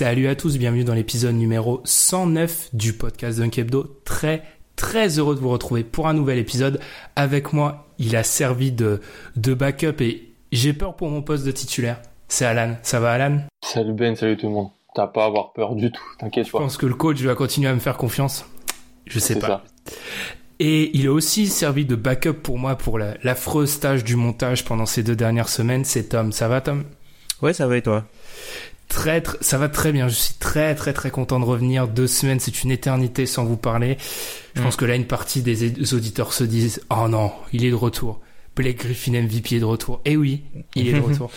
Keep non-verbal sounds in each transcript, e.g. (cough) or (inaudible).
Salut à tous, bienvenue dans l'épisode numéro 109 du podcast Dunk Hebdo. Très très heureux de vous retrouver pour un nouvel épisode. Avec moi, il a servi de, de backup et j'ai peur pour mon poste de titulaire. C'est Alan. Ça va Alan? Salut Ben, salut tout le monde. T'as pas à avoir peur du tout, t'inquiète Je pas. pense que le coach va continuer à me faire confiance. Je sais pas. ça. Et il a aussi servi de backup pour moi pour la- l'affreuse tâche du montage pendant ces deux dernières semaines. C'est Tom. Ça va Tom? Ouais, ça va et toi? Très, très, ça va très bien. Je suis très, très, très content de revenir. Deux semaines, c'est une éternité sans vous parler. Je Mm. pense que là, une partie des auditeurs se disent, oh non, il est de retour. Blake Griffin MVP est de retour. Et oui, il est de (laughs) retour.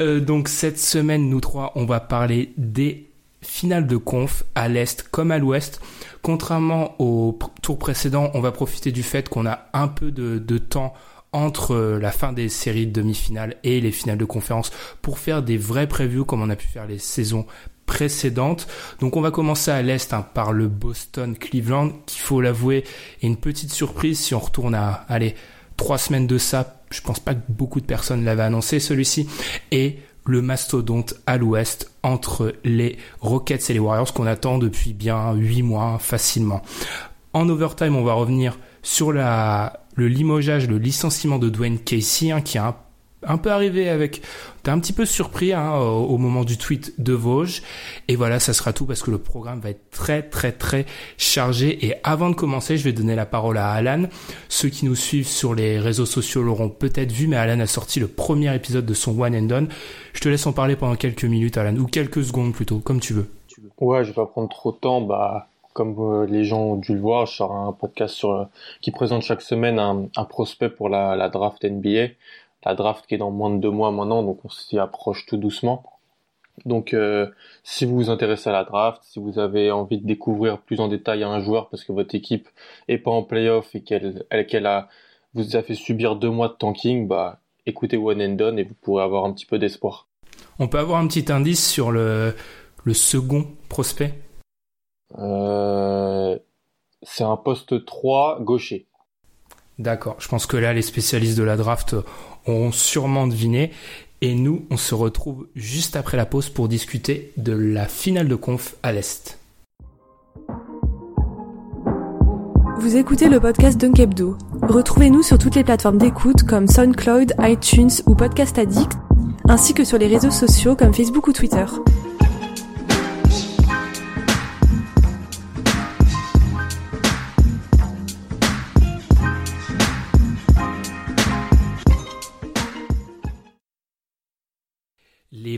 Euh, donc, cette semaine, nous trois, on va parler des finales de conf à l'Est comme à l'Ouest. Contrairement au tour précédent, on va profiter du fait qu'on a un peu de, de temps entre euh, la fin des séries de demi-finales et les finales de conférence pour faire des vrais previews comme on a pu faire les saisons précédentes. Donc on va commencer à l'Est hein, par le Boston-Cleveland qui, faut l'avouer, est une petite surprise si on retourne à, allez, trois semaines de ça. Je pense pas que beaucoup de personnes l'avaient annoncé celui-ci. Et le mastodonte à l'ouest entre les Rockets et les Warriors qu'on attend depuis bien huit mois facilement. En overtime, on va revenir sur la, le limogeage, le licenciement de Dwayne Casey, hein, qui a un, peu arrivé avec... T'es un petit peu surpris hein, au, au moment du tweet de Vosges. Et voilà, ça sera tout parce que le programme va être très très très chargé. Et avant de commencer, je vais donner la parole à Alan. Ceux qui nous suivent sur les réseaux sociaux l'auront peut-être vu, mais Alan a sorti le premier épisode de son One and Done. Je te laisse en parler pendant quelques minutes, Alan, ou quelques secondes plutôt, comme tu veux. Ouais, je vais pas prendre trop de temps. Bah, comme euh, les gens ont dû le voir, je sors un podcast sur, euh, qui présente chaque semaine un, prospect pour la, draft NBA. La draft qui est dans moins de deux mois maintenant, donc on s'y approche tout doucement. Donc, euh, si vous vous intéressez à la draft, si vous avez envie de découvrir plus en détail un joueur parce que votre équipe est pas en playoff et qu'elle, elle, qu'elle a, vous a fait subir deux mois de tanking, bah, écoutez One and Done et vous pourrez avoir un petit peu d'espoir. On peut avoir un petit indice sur le, second prospect? C'est un poste 3 gaucher. D'accord. Je pense que là, les spécialistes de la draft auront sûrement deviné. Et nous, on se retrouve juste après la pause pour discuter de la finale de conf à l'Est. Vous écoutez le podcast Dunk Hebdo. Retrouvez-nous sur toutes les plateformes d'écoute comme SoundCloud, iTunes ou Podcast Addict, ainsi que sur les réseaux sociaux comme Facebook ou Twitter.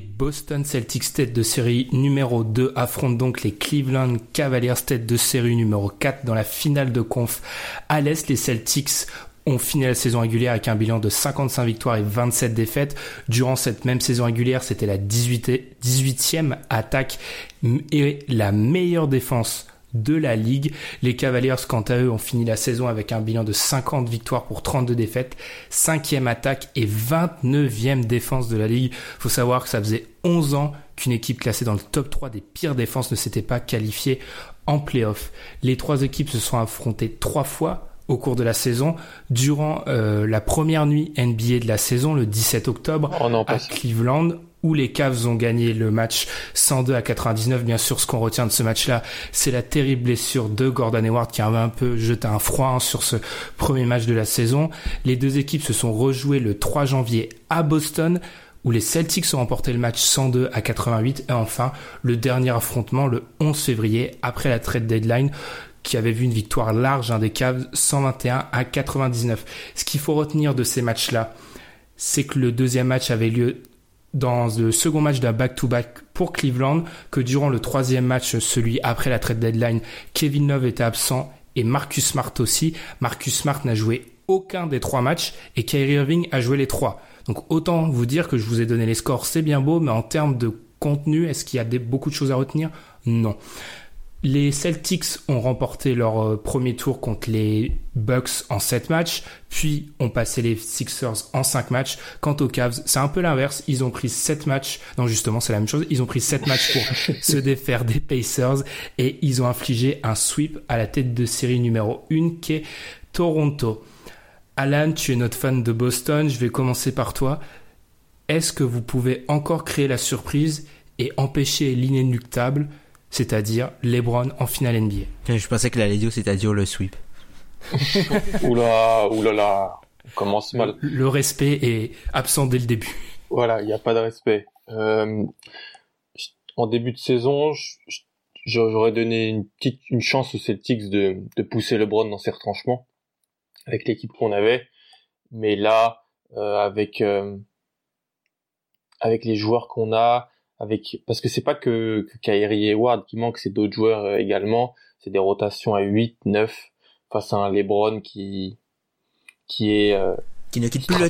Boston Celtics tête de série numéro 2 affrontent donc les Cleveland Cavaliers tête de série numéro 4 dans la finale de conf à l'Est. Les Celtics ont fini la saison régulière avec un bilan de 55 victoires et 27 défaites. Durant cette même saison régulière, c'était la 18e, 18e attaque et la meilleure défense de la ligue. Les Cavaliers, quant à eux, ont fini la saison avec un bilan de 50 victoires pour 32 défaites, 5e attaque et 29e défense de la ligue. Faut savoir que ça faisait 11 ans qu'une équipe classée dans le top 3 des pires défenses ne s'était pas qualifiée en playoff. Les trois équipes se sont affrontées trois fois au cours de la saison. Durant euh, la première nuit NBA de la saison, le 17 octobre, Oh non, à. Cleveland, où les Cavs ont gagné le match 102 à 99. Bien sûr, ce qu'on retient de ce match-là, c'est la terrible blessure de Gordon Hayward qui avait un peu jeté un froid hein, sur ce premier match de la saison. Les deux équipes se sont rejouées le 3 janvier à Boston où les Celtics ont remporté le match 102 à 88 et enfin le dernier affrontement le 11 février après la trade deadline qui avait vu une victoire large des Cavs 121 à 99. Ce qu'il faut retenir de ces matchs-là, c'est que le deuxième match avait lieu dans le second match d'un back-to-back pour Cleveland, que durant le troisième match, celui après la trade deadline, Kevin Love était absent et Marcus Smart aussi. Marcus Smart n'a joué aucun des trois matchs et Kyrie Irving a joué les trois. Donc autant vous dire que je vous ai donné les scores, c'est bien beau, mais en termes de contenu, est-ce qu'il y a beaucoup de choses à retenir? Non. Les Celtics ont remporté leur euh, premier tour contre les Bucks en 7 matchs, puis ont passé les Sixers en 5 matchs. Quant aux Cavs, c'est un peu l'inverse. Ils ont pris 7 matchs. Non, justement, c'est la même chose. Ils ont pris 7 matchs pour (laughs) se défaire des Pacers et ils ont infligé un sweep à la tête de série numéro 1 qui est Toronto. Alan, tu es notre fan de Boston. Je vais commencer par toi. Est-ce que vous pouvez encore créer la surprise et empêcher l'inéluctable c'est-à-dire LeBron en finale NBA. Je pensais que la dire c'est-à-dire le sweep. (laughs) oula, oulala, on commence mal. Le, respect est absent dès le début. Voilà, il n'y a pas de respect. Euh, en début de saison, j'aurais donné une petite une chance aux Celtics de, de pousser LeBron dans ses retranchements avec l'équipe qu'on avait, mais là, euh, avec euh, avec les joueurs qu'on a, avec parce que c'est pas que, que Kyrie et Ward qui manquent, c'est d'autres joueurs euh, également. C'est des rotations à 8, 9 face à un LeBron qui qui est euh, qui ne quitte plus le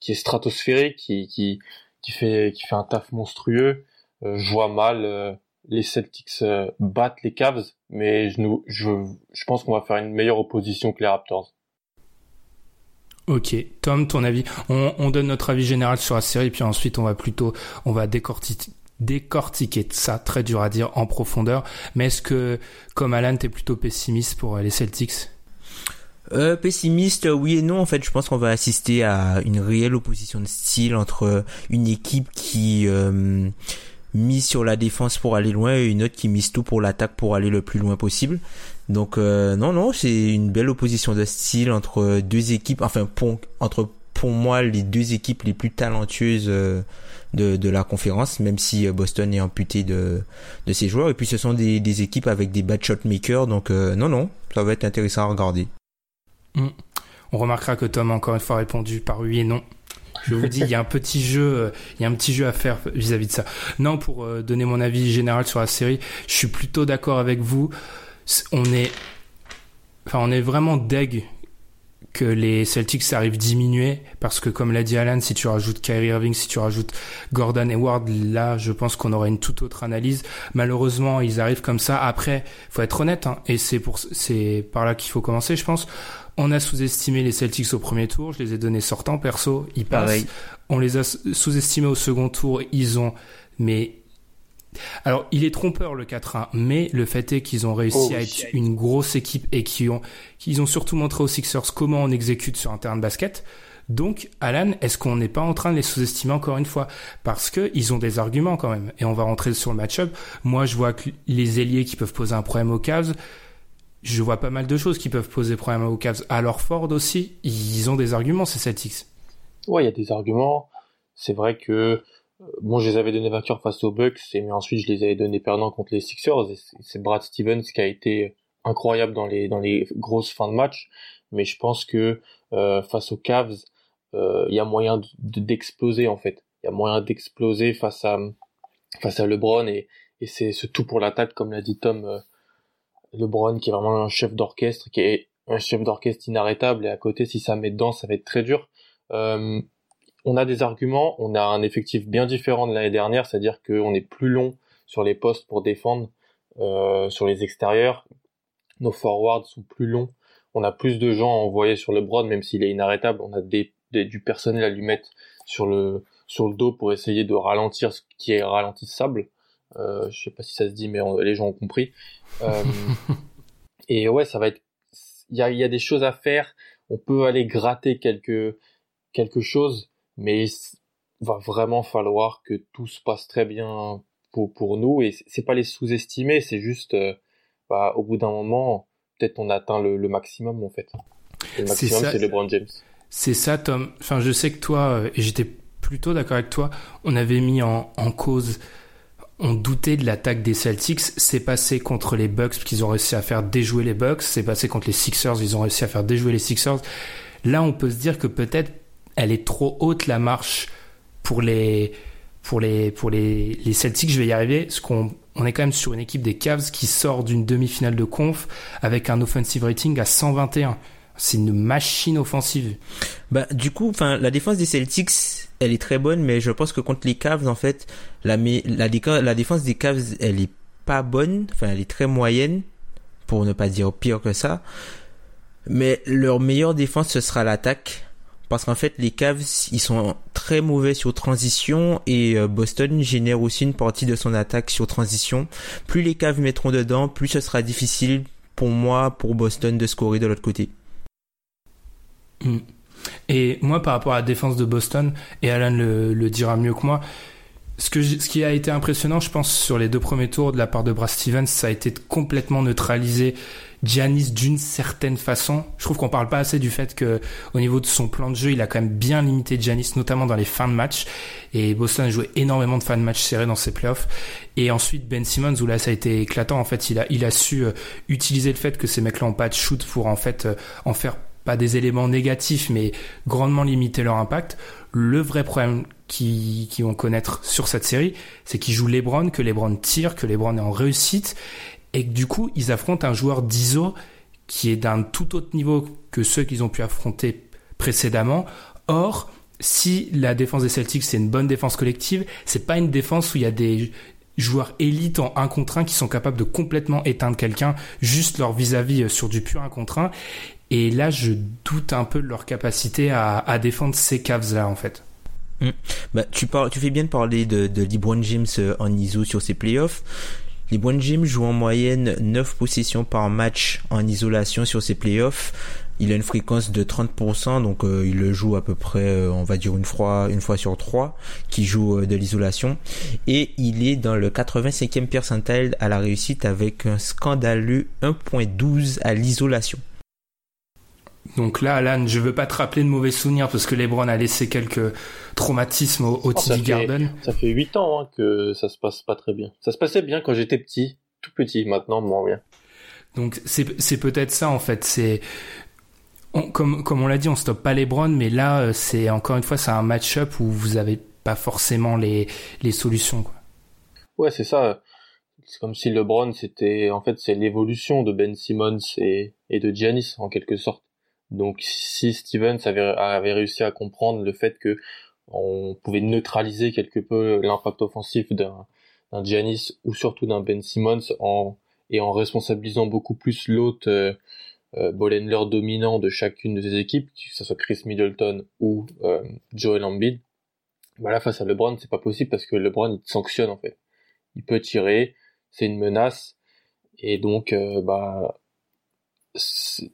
qui est stratosphérique, qui qui qui fait qui fait un taf monstrueux. Euh, je vois mal les Celtics battent les Cavs, mais je nous je je pense qu'on va faire une meilleure opposition que les Raptors. Ok, Tom, ton avis on, donne notre avis général sur la série, puis ensuite on va plutôt, on va décortiquer, décortiquer ça, très dur à dire, en profondeur. Mais est-ce que, comme Alan, t'es plutôt pessimiste pour les Celtics? Euh, pessimiste, oui et non. En fait, je pense qu'on va assister à une réelle opposition de style entre une équipe qui euh, mise sur la défense pour aller loin et une autre qui mise tout pour l'attaque pour aller le plus loin possible. Donc euh, non, non, c'est une belle opposition de style entre deux équipes, enfin pour, entre pour moi les deux équipes les plus talentueuses euh, de, de la conférence, même si euh, Boston est amputé de, de ses joueurs. Et puis ce sont des, des équipes avec des bad shot makers, donc non, non, ça va être intéressant à regarder. Mm. On remarquera que Tom a encore une fois répondu par oui et non. Je vous dis, il y a un petit jeu, il y a un petit jeu à faire vis-à-vis -vis de ça. Non, pour donner mon avis général sur la série, je suis plutôt d'accord avec vous on est, on est vraiment deg que les Celtics arrivent diminuer parce que comme l'a dit Alan, si tu rajoutes Kyrie Irving, si tu rajoutes Gordon Hayward, là, je pense qu'on aurait une toute autre analyse. Malheureusement, ils arrivent comme ça. Après, faut être honnête, hein, et c'est pour, c'est par là qu'il faut commencer, je pense. On a sous-estimé les Celtics au premier tour. Je les ai donnés sortants, perso. Ils passent. On les a sous-estimés au second tour. Ils ont, mais alors, il est trompeur le 4-1, mais le fait est qu'ils ont réussi oh, à être une grosse équipe et qu'ils ont, qu'ils ont surtout montré aux Sixers comment on exécute sur un terrain de basket. Donc, Alan, est-ce qu'on n'est pas en train de les sous-estimer encore une fois? Parce que ils ont des arguments quand même. Et on va rentrer sur le match-up. Moi, je vois que les ailiers qui peuvent poser un problème aux Cavs, je vois pas mal de choses qui peuvent poser problème aux Cavs. Alors Ford aussi, ils ont des arguments, ces Celtics. Ouais, il y a des arguments. C'est vrai que bon, je les avais donnés vainqueurs face aux Bucks, et mais ensuite je les avais donnés perdants contre les Sixers. C'est Brad Stevens qui a été incroyable dans les dans les grosses fins de match, mais je pense que euh, face aux Cavs, euh, il y a moyen d'exploser en fait. Il y a moyen d'exploser face à face à LeBron et, et c'est ce tout pour l'attaque comme l'a dit Tom. Euh, LeBron qui est vraiment un chef d'orchestre, qui est un chef d'orchestre inarrêtable et à côté si ça met dedans ça va être très dur. Euh, on a des arguments, on a un effectif bien différent de l'année dernière, c'est-à-dire qu'on est plus long sur les postes pour défendre, euh, sur les extérieurs. Nos forwards sont plus longs. On a plus de gens à envoyer sur le broad, même s'il est inarrêtable. On a des, du personnel à lui mettre sur le sur le dos pour essayer de ralentir ce qui est ralentissable. Euh, je sais pas si ça se dit, mais les gens ont compris. Euh, (laughs) et ouais, ça va être. Il y a, y a des choses à faire. On peut aller gratter quelque quelque chose mais va vraiment falloir que tout se passe très bien pour, pour nous et c'est pas les sous-estimer, c'est juste euh, bah, au bout d'un moment peut-être on atteint le, le, maximum en fait. Le maximum c'est LeBron James. C'est ça Tom. Enfin je sais que toi euh, et j'étais plutôt d'accord avec toi, on avait mis en, en cause on doutait de l'attaque des Celtics. C'est passé contre les Bucks qu'ils ont réussi à faire déjouer les Bucks. C'est passé contre les Sixers, ils ont réussi à faire déjouer les Sixers. Là, on peut se dire que peut-être elle est trop haute la marche pour les pour les pour les, les Celtics. Je vais y arriver. Parce qu'on on est quand même sur une équipe des Cavs qui sort d'une demi-finale de conf avec un offensive rating à 121. C'est une machine offensive. Bah du coup, enfin la défense des Celtics, elle est très bonne, mais je pense que contre les Cavs, en fait, la la, la défense des Cavs, elle est pas bonne. Enfin, elle est très moyenne, pour ne pas dire pire que ça. Mais leur meilleure défense, ce sera l'attaque. Parce qu'en fait, les Cavs, ils sont très mauvais sur transition et euh, Boston génère aussi une partie de son attaque sur transition. Plus les Cavs mettront dedans, plus ce sera difficile pour moi, pour Boston, de scorer de l'autre côté. Hmm. Et moi, par rapport à la défense de Boston, et Alan le, dira mieux que moi, ce, qui a été impressionnant, je pense, sur les deux premiers tours de la part de Brad Stevens, ça a été complètement neutraliser Giannis d'une certaine façon. Je trouve qu'on parle pas assez du fait que au niveau de son plan de jeu, il a quand même bien limité Giannis, notamment dans les fins de match. Et Boston a joué énormément de fins de match serrés dans ses playoffs. Et ensuite Ben Simmons, où là ça a été éclatant. En fait, il a il a su euh, utiliser le fait que ces mecs-là ont pas de shoot pour en fait euh, en faire pas des éléments négatifs, mais grandement limiter leur impact. Le vrai problème qui, qui vont connaître sur cette série, c'est qu'ils jouent LeBron, que LeBron tire, que LeBron est en réussite, et que du coup, ils affrontent un joueur d'ISO qui est d'un tout autre niveau que ceux qu'ils ont pu affronter précédemment. Or, si la défense des Celtics c'est une bonne défense collective, c'est pas une défense où il y a des joueurs élites en 1 contre 1 qui sont capables de complètement éteindre quelqu'un juste leur vis-à-vis sur du pur 1 contre 1. Et là, je doute un peu de leur capacité à, défendre ces caves-là, en fait. Mmh. Bah, tu, parles, tu fais bien de parler de, de LeBron James euh, en ISO sur ses playoffs. LeBron James joue en moyenne 9 possessions par match en isolation sur ses playoffs. Il a une fréquence de 30%, donc euh, il le joue à peu près, euh, on va dire une fois, une fois sur trois, qui joue de l'isolation. Et il est dans le 85e percentile à la réussite avec un scandaleux 1.12 à l'isolation. Donc là, Alan, je veux pas te rappeler de mauvais souvenirs parce que LeBron a laissé quelques traumatismes au, au oh, Garden. Ça fait 8 ans hein, que ça se passe pas très bien. Ça se passait bien quand j'étais petit, tout petit. Maintenant, moins bien. Donc c'est peut-être ça en fait. C'est comme comme on l'a dit, on stoppe pas LeBron, mais là euh, c'est encore une fois c'est un match-up où vous avez pas forcément les les solutions. Quoi. Ouais, c'est ça. C'est comme si LeBron c'était en fait c'est l'évolution de Ben Simmons et et de Giannis en quelque sorte. Donc si Stevens avait, avait réussi à comprendre le fait que on pouvait neutraliser quelque peu l'impact offensif d'un d'un Giannis ou surtout d'un Ben Simmons en et en responsabilisant beaucoup plus l'autre euh, euh dominant de chacune de ses équipes, que ce soit Chris Middleton ou euh, Joel Embiid. Bah là face à LeBron c'est pas possible parce que LeBron il sanctionne en fait. Il peut tirer, c'est une menace et donc euh, bah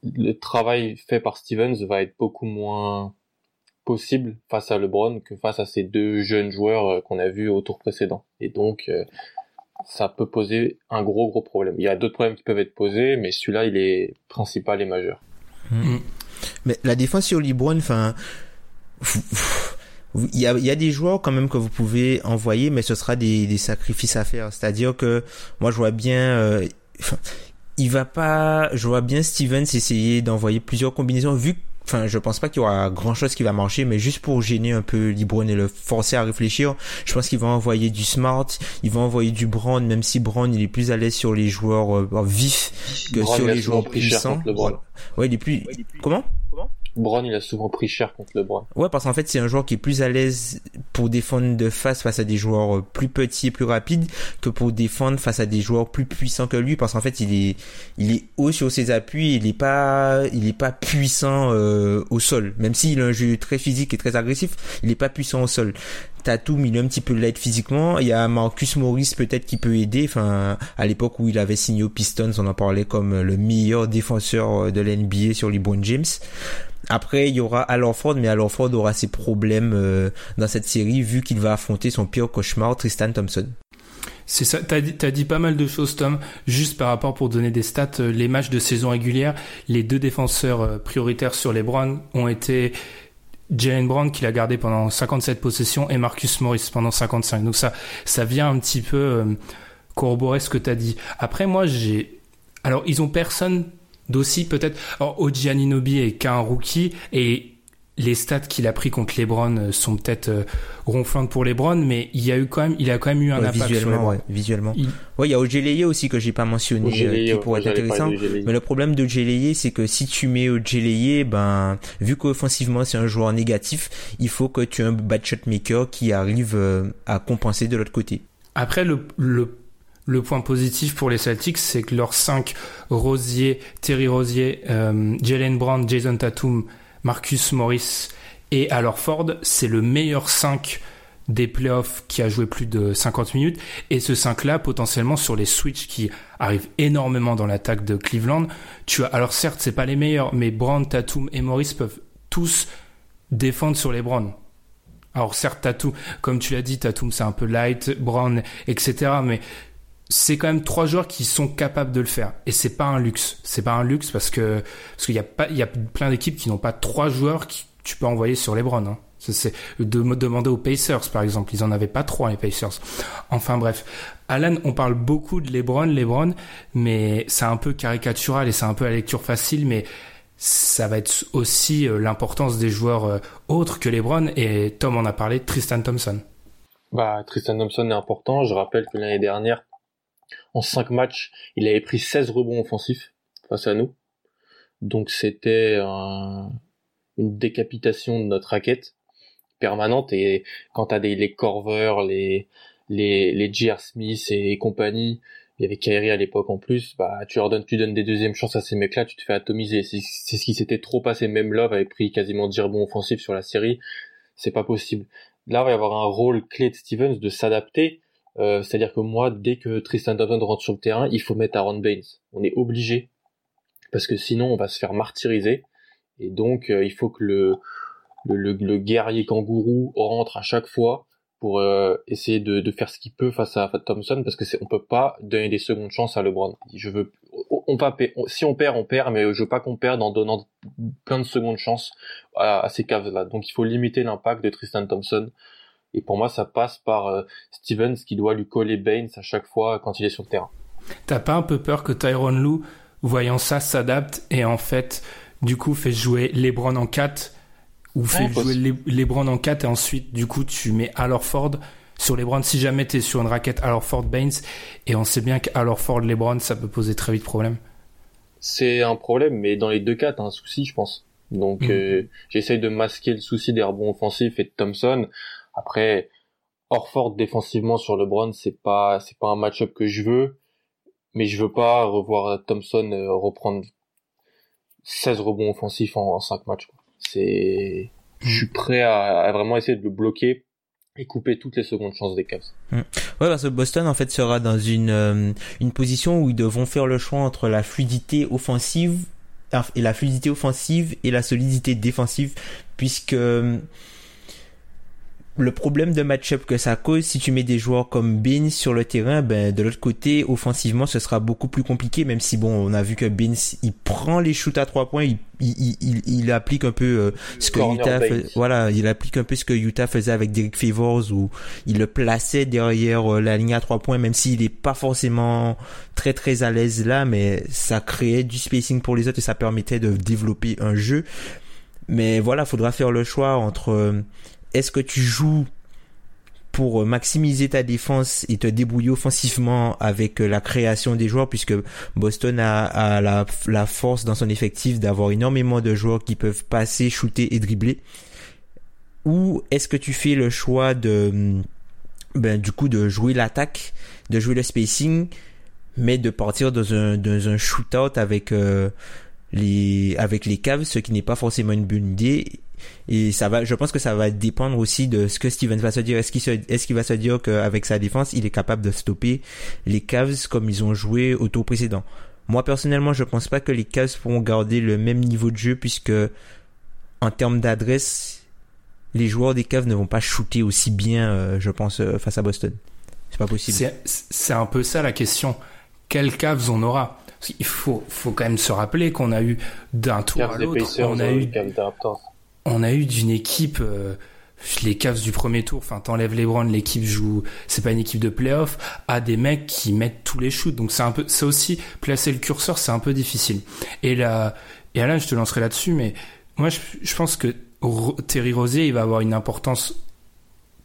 le travail fait par Stevens va être beaucoup moins possible face à LeBron que face à ces deux jeunes joueurs euh, qu'on a vus au tour précédent. Et donc, euh, ça peut poser un gros gros problème. Il y a d'autres problèmes qui peuvent être posés, mais celui-là, il est principal et majeur. Mmh. Mais la défense sur LeBron, enfin, il y a, il y a des joueurs quand même que vous pouvez envoyer, mais ce sera des, des sacrifices à faire. C'est-à-dire que moi, je vois bien. Euh, il va pas, je vois bien Stevens essayer d'envoyer plusieurs combinaisons vu Enfin, je pense pas qu'il y aura grand chose qui va marcher, mais juste pour gêner un peu LeBron et le forcer à réfléchir, je pense qu'il va envoyer du Smart, il va envoyer du Brown, même si Brown il est plus à l'aise sur les joueurs euh, vifs que sur les joueurs puissants. Ouais, il est plus. Comment? Brown, il a souvent pris cher contre LeBron. Ouais, parce qu'en fait, c'est un joueur qui est plus à l'aise pour défendre de face face à des joueurs euh, plus petits et plus rapides que pour défendre face à des joueurs plus puissants que lui. Parce qu'en fait, il est, il est haut sur ses appuis, il est pas, il est pas puissant euh, au sol. Même s'il a un jeu très physique et très agressif, il est pas puissant au sol. Tatum, il est un petit peu light physiquement. Il y a Marcus Morris peut-être qui peut aider. Enfin, à l'époque où il avait signé aux Pistons, on en parlait comme le meilleur défenseur de l'NBA sur LeBron James. Après, il y aura Al Ford, mais Al Ford aura ses problèmes euh, dans cette série vu qu'il va affronter son pire cauchemar, Tristan Thompson. C'est ça, t'as dit, dit pas mal de choses, Tom. Juste par rapport pour donner des stats, euh, les matchs de saison régulière, les deux défenseurs euh, prioritaires sur les Browns ont été Jalen Brown qui l'a gardé pendant 57 possessions et Marcus Morris pendant 55. Donc ça, ça vient un petit peu corroborer ce que t'as dit. Après, moi, j'ai, alors ils ont personne d'aussi peut-être. Alors, Oji Aninobi est qu'un rookie et les stats qu'il a pris contre LeBron euh, sont peut-être euh, ronflantes pour LeBron, mais il y a eu quand même, il a quand même eu un impact visuellement, sur visuellement. Il... Ouais, il y a Ojeleye aussi que j'ai pas mentionné, euh, qui pourrait être intéressant. Mais le problème de Ojeleye, c'est que si tu mets Ojeleye, ben, vu qu'offensivement c'est un joueur négatif, il faut que tu aies un bad shot maker qui arrive à compenser de l'autre côté. Après, le, le le point positif pour les Celtics, c'est que leurs 5 Rosier, Terry Rosier, euh, Jalen Brown, Jason Tatum, Marcus Morris et alors Ford, c'est le meilleur 5 des playoffs qui a joué plus de 50 minutes. Et ce 5-là, potentiellement sur les switches qui arrivent énormément dans l'attaque de Cleveland, tu as, alors certes, c'est pas les meilleurs, mais Brown, Tatum et Morris peuvent tous défendre sur les Browns. Alors certes, Tatum, comme tu l'as dit, Tatum c'est un peu light, Brown, etc. Mais c'est quand même trois joueurs qui sont capables de le faire. Et c'est pas un luxe. C'est pas un luxe parce que parce qu'il y a pas il y a plein d'équipes qui n'ont pas trois joueurs qui tu peux envoyer sur les Browns hein. c'est de me demander aux Pacers par exemple. Ils en avaient pas trois les Pacers. Enfin bref. Alan on parle beaucoup de LeBron LeBron mais c'est un peu caricatural et c'est un peu la lecture facile mais ça va être aussi euh, l'importance des joueurs euh, autres que LeBron. Et Tom en a parlé Tristan Thompson. Bah, Tristan Thompson est important. Je rappelle que l'année dernière, en 5 matchs, il avait pris 16 rebonds offensifs face à nous. Donc c'était une décapitation de notre raquette permanente et quand t'as des les Corver, les les les J.R. Smith et compagnie, il y avait Kyrie à l'époque en plus, bah tu leur donnes tu donnes des deuxièmes chances à ces mecs-là, tu te fais atomiser. C'est ce qui s'était trop passé. Même Love avait pris quasiment 10 rebonds offensifs sur la série. C'est pas possible. Là, il va y avoir un rôle clé de Stevens de s'adapter euh, c'est-à-dire que moi, dès que Tristan Thompson rentre sur le terrain, il faut mettre Aaron Baines. On est obligé. Parce que sinon, on va se faire martyriser. Et donc, euh, il faut que le, le, le, guerrier kangourou rentre à chaque fois pour euh, essayer de, de, faire ce qu'il peut face à, Thompson parce que c'est on peut pas donner des secondes chances à LeBron. Je veux on va si on perd on perd mais je veux pas qu'on perde en donnant plein de secondes chances à, à ces caves là. Donc il faut limiter l'impact de Tristan Thompson et pour moi, ça passe par euh, Stevens qui doit lui coller Baines à chaque fois quand il est sur le terrain. T'as pas un peu peur que Tyron Lou, voyant ça, s'adapte et en fait, du coup, fait jouer LeBron en 4 ou fait jouer LeBron en 4 et ensuite, du coup, tu mets Ford sur LeBron si jamais t'es sur une raquette Ford Baines et on sait bien Ford LeBron, ça peut poser très vite problème. C'est un problème, mais dans les deux cas, t'as un souci, je pense. Donc, mm. euh, j'essaye de masquer le souci des rebonds offensifs et de Thompson après, Orford défensivement sur LeBron, c'est pas c'est pas un match-up que je veux, mais je veux pas revoir Thompson euh, reprendre 16 rebonds offensifs en, 5 matchs. C'est je suis prêt à, vraiment essayer de le bloquer et couper toutes les secondes chances des Cavs. Mm. Ouais, parce que Boston en fait sera dans une euh, une position où ils devront faire le choix entre la fluidité offensive et la fluidité offensive et la solidité défensive puisque le problème de match-up que ça cause, si tu mets des joueurs comme Beans sur le terrain, ben de l'autre côté, offensivement, ce sera beaucoup plus compliqué. Même si bon, on a vu que Beans, il prend les shoots à trois points, il, il, il, il applique un peu euh, ce que Utah, voilà, il applique un peu ce que Utah faisait avec Derek Favors où il le plaçait derrière euh, la ligne à trois points, même s'il est pas forcément très très à l'aise là, mais ça créait du spacing pour les autres et ça permettait de développer un jeu. Mais voilà, faudra faire le choix entre euh, est-ce que tu joues pour maximiser ta défense et te débrouiller offensivement avec la création des joueurs? Puisque Boston a, la, force dans son effectif d'avoir énormément de joueurs qui peuvent passer, shooter et dribbler. Ou est-ce que tu fais le choix de ben, du coup de jouer l'attaque, de jouer le spacing mais de partir dans un, dans un shootout avec euh, les avec les Cavs, ce qui n'est pas forcément une bonne idée. Et ça va, je pense que ça va dépendre aussi de ce que Stevens va se dire. Est-ce qu'il est-ce qu'il va se dire qu'avec sa défense, il est capable de stopper les Cavs comme ils ont joué au tour précédent? Moi personnellement, je pense pas que les Cavs pourront garder le même niveau de jeu puisque en termes d'adresse, les joueurs des Cavs ne vont pas shooter aussi bien, euh, je pense, euh, face à Boston. C'est pas possible. C'est, c'est un peu ça la question. Quels Cavs on aura? Il faut, faut quand même se rappeler qu'on a eu d'un tour à l'autre, on a eu, on a eu d'une équipe. Euh, les Cavs du premier tour, enfin t'enlèves les Browns, l'équipe joue, c'est pas une équipe de playoff, à des mecs qui mettent tous les shoots. Donc c'est un peu, ça aussi, placer le curseur, c'est un peu difficile. Et là, et Alain, je te lancerai là-dessus, mais moi je, je pense que Terry Rosier, il va avoir une importance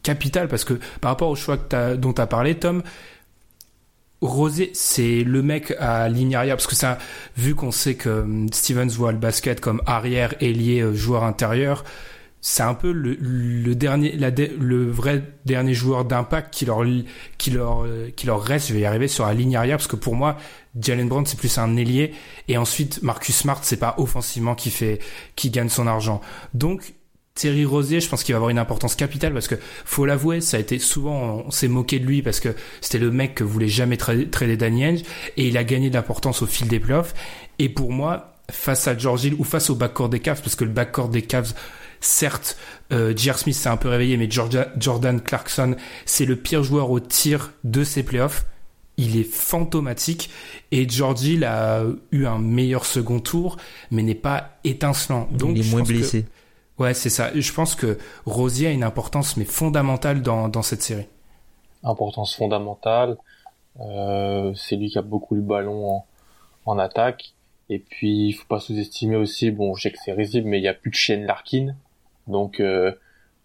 capitale parce que par rapport au choix que as, dont tu as parlé, Tom, Rosier, c'est le mec à ligne arrière parce que ça, vu qu'on sait que hum, Stevens voit le basket comme arrière, ailier, euh, joueur intérieur, c'est un peu le, le dernier, le vrai dernier joueur d'impact qui leur, qui leur, euh, qui leur reste. Je vais y arriver sur la ligne arrière parce que pour moi, Jalen Brown c'est plus un ailier et ensuite Marcus Smart c'est pas offensivement qui fait, qui gagne son argent. Donc Thierry Rosier, je pense qu'il va avoir une importance capitale parce que faut l'avouer, ça a été souvent on s'est moqué de lui parce que c'était le mec que voulait jamais trader Daniel et il a gagné de l'importance au fil des playoffs. Et pour moi, face à George Hill ou face au backcourt des Cavs, parce que le backcourt des Cavs Certes, euh, J.R. Smith s'est un peu réveillé, mais Jordan Clarkson, c'est le pire joueur au tir de ses playoffs. Il est fantomatique et Georgie a eu un meilleur second tour, mais n'est pas étincelant. Donc, il est moins blessé. Ouais, c'est ça. Je pense que Rosier a une importance mais fondamentale dans, dans cette série. Importance fondamentale. Euh, c'est lui qui a beaucoup le ballon en, en attaque. Et puis, il faut pas sous-estimer aussi, bon, je sais que c'est risible, mais il y a plus de Shane Larkin. Donc, euh,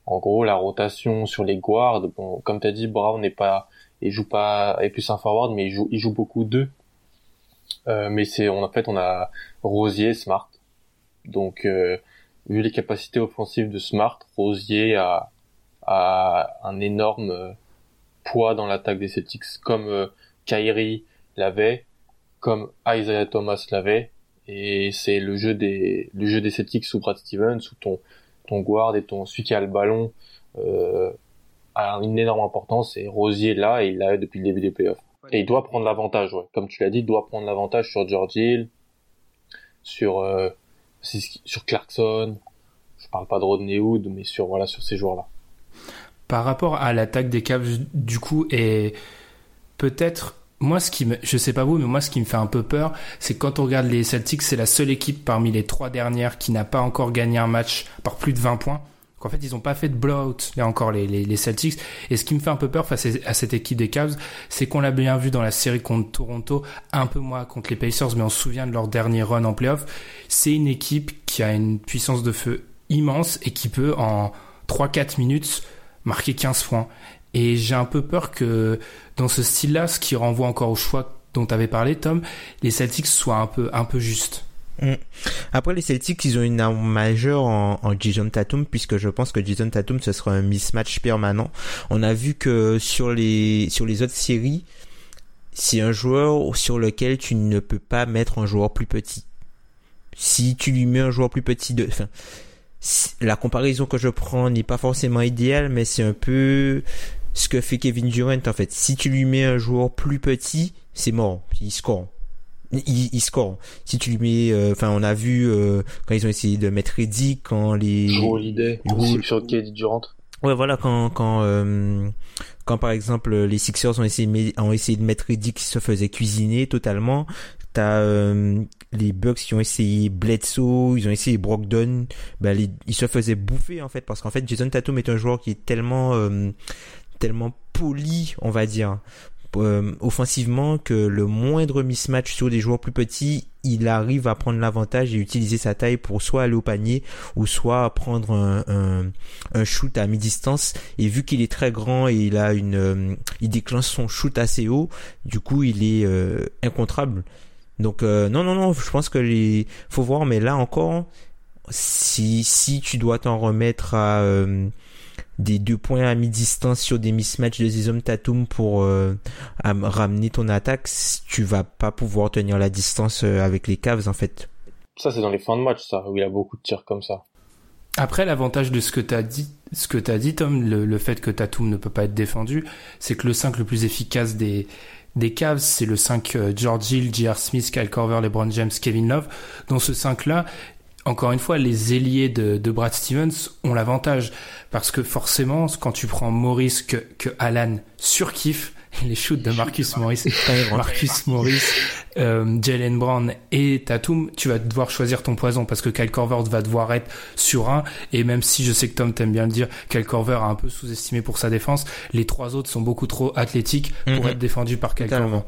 en gros, la rotation sur les guards, bon, comme tu as dit, Brown n'est pas, il joue pas, est plus un forward, mais il joue, il joue beaucoup d'eux. Euh, mais c'est, en fait, on a Rosier, Smart. Donc, euh, vu les capacités offensives de Smart, Rosier a, a un énorme euh, poids dans l'attaque des Celtics, comme euh, Kyrie l'avait, comme Isaiah Thomas l'avait. Et c'est le jeu des, le jeu des Celtics sous Brad Stevens, sous ton, ton guard et ton celui qui a le ballon euh, a une énorme importance et Rosier là et il l'a depuis le début des playoffs. Et il doit prendre l'avantage, ouais. Comme tu l'as dit, il doit prendre l'avantage sur George Hill, sur euh, sur Clarkson. Je parle pas de Rodney Hood, mais sur voilà sur ces joueurs-là. Par rapport à l'attaque des Cavs, du coup, et peut-être moi, ce qui me, je sais pas vous, mais moi, ce qui me fait un peu peur, c'est quand on regarde les Celtics, c'est la seule équipe parmi les trois dernières qui n'a pas encore gagné un match par plus de 20 points. En fait, ils ont pas fait de blowout, là encore, les, les, les, Celtics. Et ce qui me fait un peu peur face à cette équipe des Cavs, c'est qu'on l'a bien vu dans la série contre Toronto, un peu moins contre les Pacers, mais on se souvient de leur dernier run en playoff. C'est une équipe qui a une puissance de feu immense et qui peut, en 3-4 minutes, marquer 15 points. Et j'ai un peu peur que dans ce style-là, ce qui renvoie encore au choix dont tu avais parlé, Tom, les Celtics soient un peu, un peu justes. Mm. Après les Celtics, ils ont une arme majeure en, en Jason Tatum puisque je pense que Jason Tatum ce sera un mismatch permanent. On a vu que sur les sur les autres séries, c'est un joueur sur lequel tu ne peux pas mettre un joueur plus petit. Si tu lui mets un joueur plus petit de, enfin, la comparaison que je prends n'est pas forcément idéale, mais c'est un peu ce que fait Kevin Durant en fait. Si tu lui mets un joueur plus petit, c'est mort, il score. Il, il, score. Si tu lui mets, euh, enfin, on a vu euh, quand ils ont essayé de mettre Reddick, quand les. Sur Kevin Durant. Ouais, voilà, quand quand euh, quand par exemple les Sixers ont essayé ont essayé de mettre Reddick qui se faisait cuisiner totalement. T'as euh, les Bucks qui ont essayé Bledsoe, ils ont essayé Brogdon, ben les, ils se faisaient bouffer en fait parce qu'en fait Jason Tatum est un joueur qui est tellement tellement poli, on va dire, euh, offensivement que le moindre mismatch sur des joueurs plus petits, il arrive à prendre l'avantage et utiliser sa taille pour soit aller au panier ou soit prendre un, un, shoot à mi-distance. Et vu qu'il est très grand et il a une, euh, il déclenche son shoot assez haut, du coup il est euh, incontrable. Donc non non non, je pense que les, faut voir, mais là encore, si si tu dois t'en remettre à des deux points à mi-distance sur des mismatchs de Zizom Tatum pour euh, ramener ton attaque, tu vas pas pouvoir tenir la distance euh, avec les Cavs en fait. Ça, c'est dans les fins de match, ça, où il a beaucoup de tirs comme ça. Après, l'avantage de ce que tu as dit, ce que t'as dit, Tom, le, fait que Tatum ne peut pas être défendu, c'est que le 5 le plus efficace des, des Cavs, c'est le 5 euh, George Hill, J.R. Smith, Kyle Korver, LeBron James, Kevin Love. Dans ce 5-là, encore une fois, les ailiers de, de Brad Stevens ont l'avantage. Parce que forcément, quand tu prends Maurice que, que Alan surkiffe, (laughs) les shoots de Marcus Morris, (laughs) (laughs) Marcus Morris, euh, Jalen Brown et Tatum, tu vas devoir choisir ton poison parce que Kyle Korver va devoir être sur un. Et même si je sais que Tom t'aime bien le dire, Kyle Korver a un peu sous-estimé pour sa défense, les trois autres sont beaucoup trop athlétiques pour être défendus par Kyle Korver.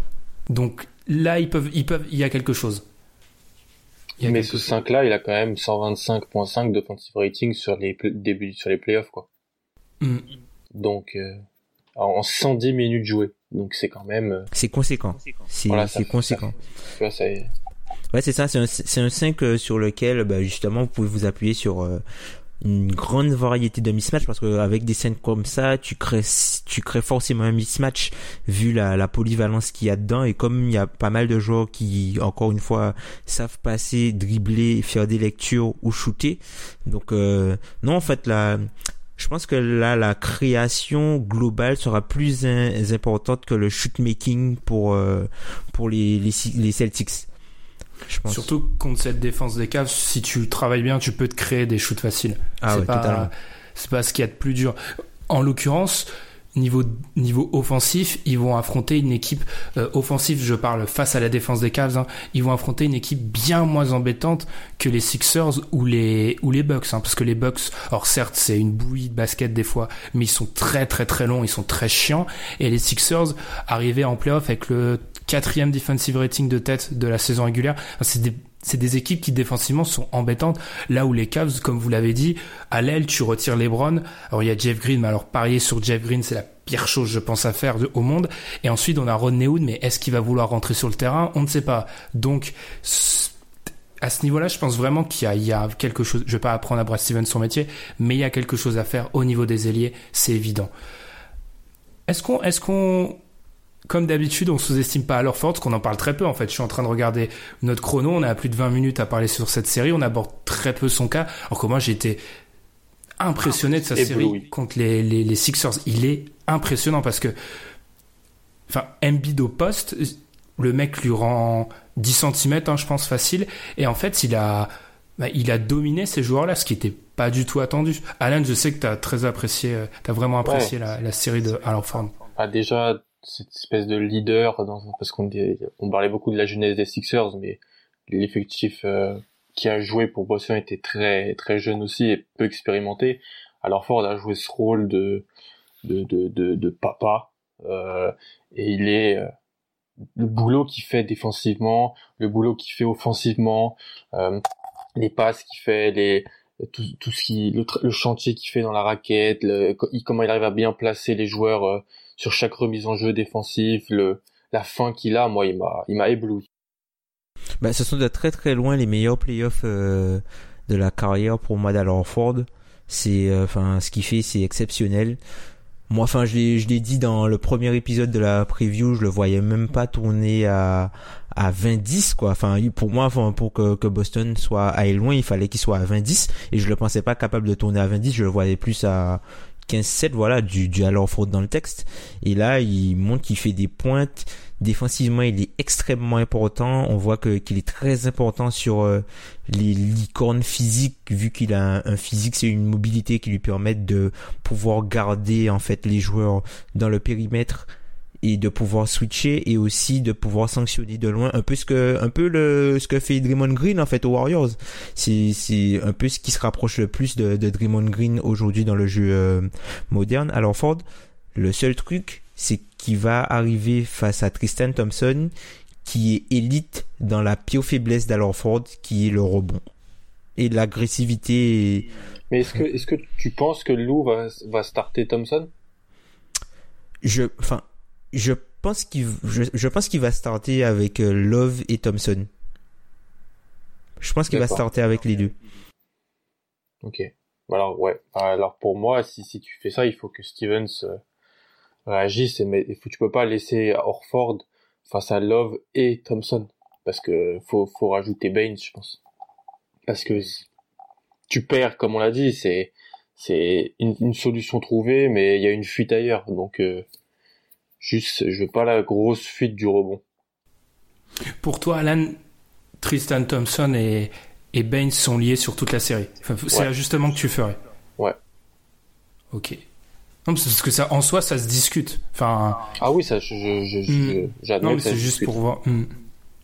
Donc là, ils peuvent, ils peuvent, il y a quelque chose. Mais ce 5 là, il a quand même 125.5 d'offensive rating sur les débuts, sur les playoffs, quoi. Mm. Donc, euh, en 110 minutes jouées. Donc c'est quand même. Euh, c'est conséquent. C'est conséquent. ouais, c'est ça. C'est un, un 5 euh, sur lequel, bah, justement, vous pouvez vous appuyer sur euh, une grande variété de mismatch parce qu'avec des scènes comme ça, tu crées, tu crées forcément un mismatch vu la, la polyvalence qu'il y a dedans et comme il y a pas mal de joueurs qui, encore une fois, savent passer, dribbler, faire des lectures ou shooter. Donc, non, en fait, la, je pense que là, la création globale sera plus importante que le shoot making pour, euh, pour les, les, Celtics. Je pense. Surtout contre cette défense des Cavs, si tu travailles bien, tu peux te créer des shoots faciles. Ah c'est pas, c'est pas ce qu'il y a de plus dur. En l'occurrence, niveau niveau offensif, ils vont affronter une équipe euh, offensive, je parle face à la défense des Cavs, hein, ils vont affronter une équipe bien moins embêtante que les Sixers ou les ou les Bucks hein, parce que les Bucks, alors certes, c'est une bouillie de basket des fois, mais ils sont très très très longs, ils sont très chiants et les Sixers arrivaient en playoff avec le quatrième defensive rating de tête de la saison régulière, c'est des équipes qui défensivement sont embêtantes. Là où les Cavs, comme vous l'avez dit, à l'aile, tu retires LeBron. Alors il y a Jeff Green, mais alors parier sur Jeff Green, c'est la pire chose, je pense, à faire au monde. Et ensuite, on a Rodney Hood, mais est-ce qu'il va vouloir rentrer sur le terrain? On ne sait pas. Donc, à ce niveau-là, je pense vraiment qu'il y, a quelque chose. Je vais pas apprendre à Brad Stevens son métier, mais il y a quelque chose à faire au niveau des ailiers, c'est évident. Est-ce qu'on comme d'habitude, on sous-estime pas alors parce qu'on en parle très peu en fait. Je suis en train de regarder notre chrono, on a plus de 20 minutes à parler sur cette série, on aborde très peu son cas. Alors que moi, j'ai été impressionné de sa série contre les, les, les, Sixers. Il est impressionnant parce que, enfin, Embiid au poste, le mec lui rend 10 cm, hein, je pense, facile. Et en fait, il a, bah, il a dominé ces joueurs-là, ce qui était pas du tout attendu. Alan, je sais que tu as très apprécié, euh, tu as vraiment apprécié la, la, série de Alford. Ah, déjà, cette espèce de leader parce qu'on on parlait beaucoup de la jeunesse des Sixers mais l'effectif euh, qui a joué pour Boston était très très jeune aussi et peu expérimenté. Alors Ford a joué ce rôle de de de de, papa euh, et il est euh, le boulot qu'il fait défensivement le boulot qu'il fait offensivement euh, les passes qu'il fait les tout, tout ce qui le, le chantier qu'il fait dans la raquette le, comment il arrive à bien placer les joueurs sur chaque remise en jeu défensif, le, la fin qu'il a, moi, il m'a, il m'a ébloui. Bah, ce sont de très très loin les meilleurs playoffs euh, de la carrière pour moi Ford. C'est, euh, enfin, ce qu'il fait, c'est exceptionnel. Moi, enfin, je l'ai, je l'ai dit dans le premier épisode de la preview, je le voyais même pas tourner à à 20-10 quoi. Enfin, pour moi, pour que, que Boston soit aille loin, il fallait qu'il soit à 20-10 et je le pensais pas capable de tourner à 20-10. Je le voyais plus à 15-7, voilà, du, du faute dans le texte. Et là, il montre qu'il fait des pointes. Défensivement, il est extrêmement important. On voit que qu'il est très important sur euh, les licornes physiques, vu qu'il a un, physique, c'est une mobilité qui lui permet de pouvoir garder en fait les joueurs dans le périmètre et de pouvoir switcher et aussi de pouvoir sanctionner de loin un peu ce que un peu le ce que fait Draymond Green en fait aux Warriors. C'est c'est un peu ce qui se rapproche le plus de, de Draymond Green aujourd'hui dans le jeu euh, moderne. Alors Ford le seul truc c'est qu'il va arriver face à Tristan Thompson qui est élite dans la pire faiblesse Ford qui est le rebond. Et l'agressivité mais est-ce que est-ce que tu penses que Lou va va starter Thompson? Je enfin je pense qu'il je, pense qu'il va starter avec euh, Love et Thompson. Je pense qu'il va starter avec les deux. Ok. Alors ouais. Alors pour moi, si si tu fais ça, il faut que Stevens euh, réagisse. Mais il faut, tu peux pas laisser Orford face à Love et Thompson parce que faut faut rajouter Baines, je pense. parce que tu perds, comme on l'a dit, c'est c'est une, une, solution trouvée, mais il y a une fuite ailleurs. Donc, euh, juste, je veux pas la grosse fuite du rebond. Pour toi, Alan, Tristan Thompson et, et Baines sont liés sur toute la série. Enfin, c'est Ouais. l'ajustement que tu ferais. Ouais. Ok. Non, parce que ça, en soi, ça se discute. Enfin, Ah oui, ça, je, je, je- Hmm. non, mais c'est juste discute. pour voir. Hmm.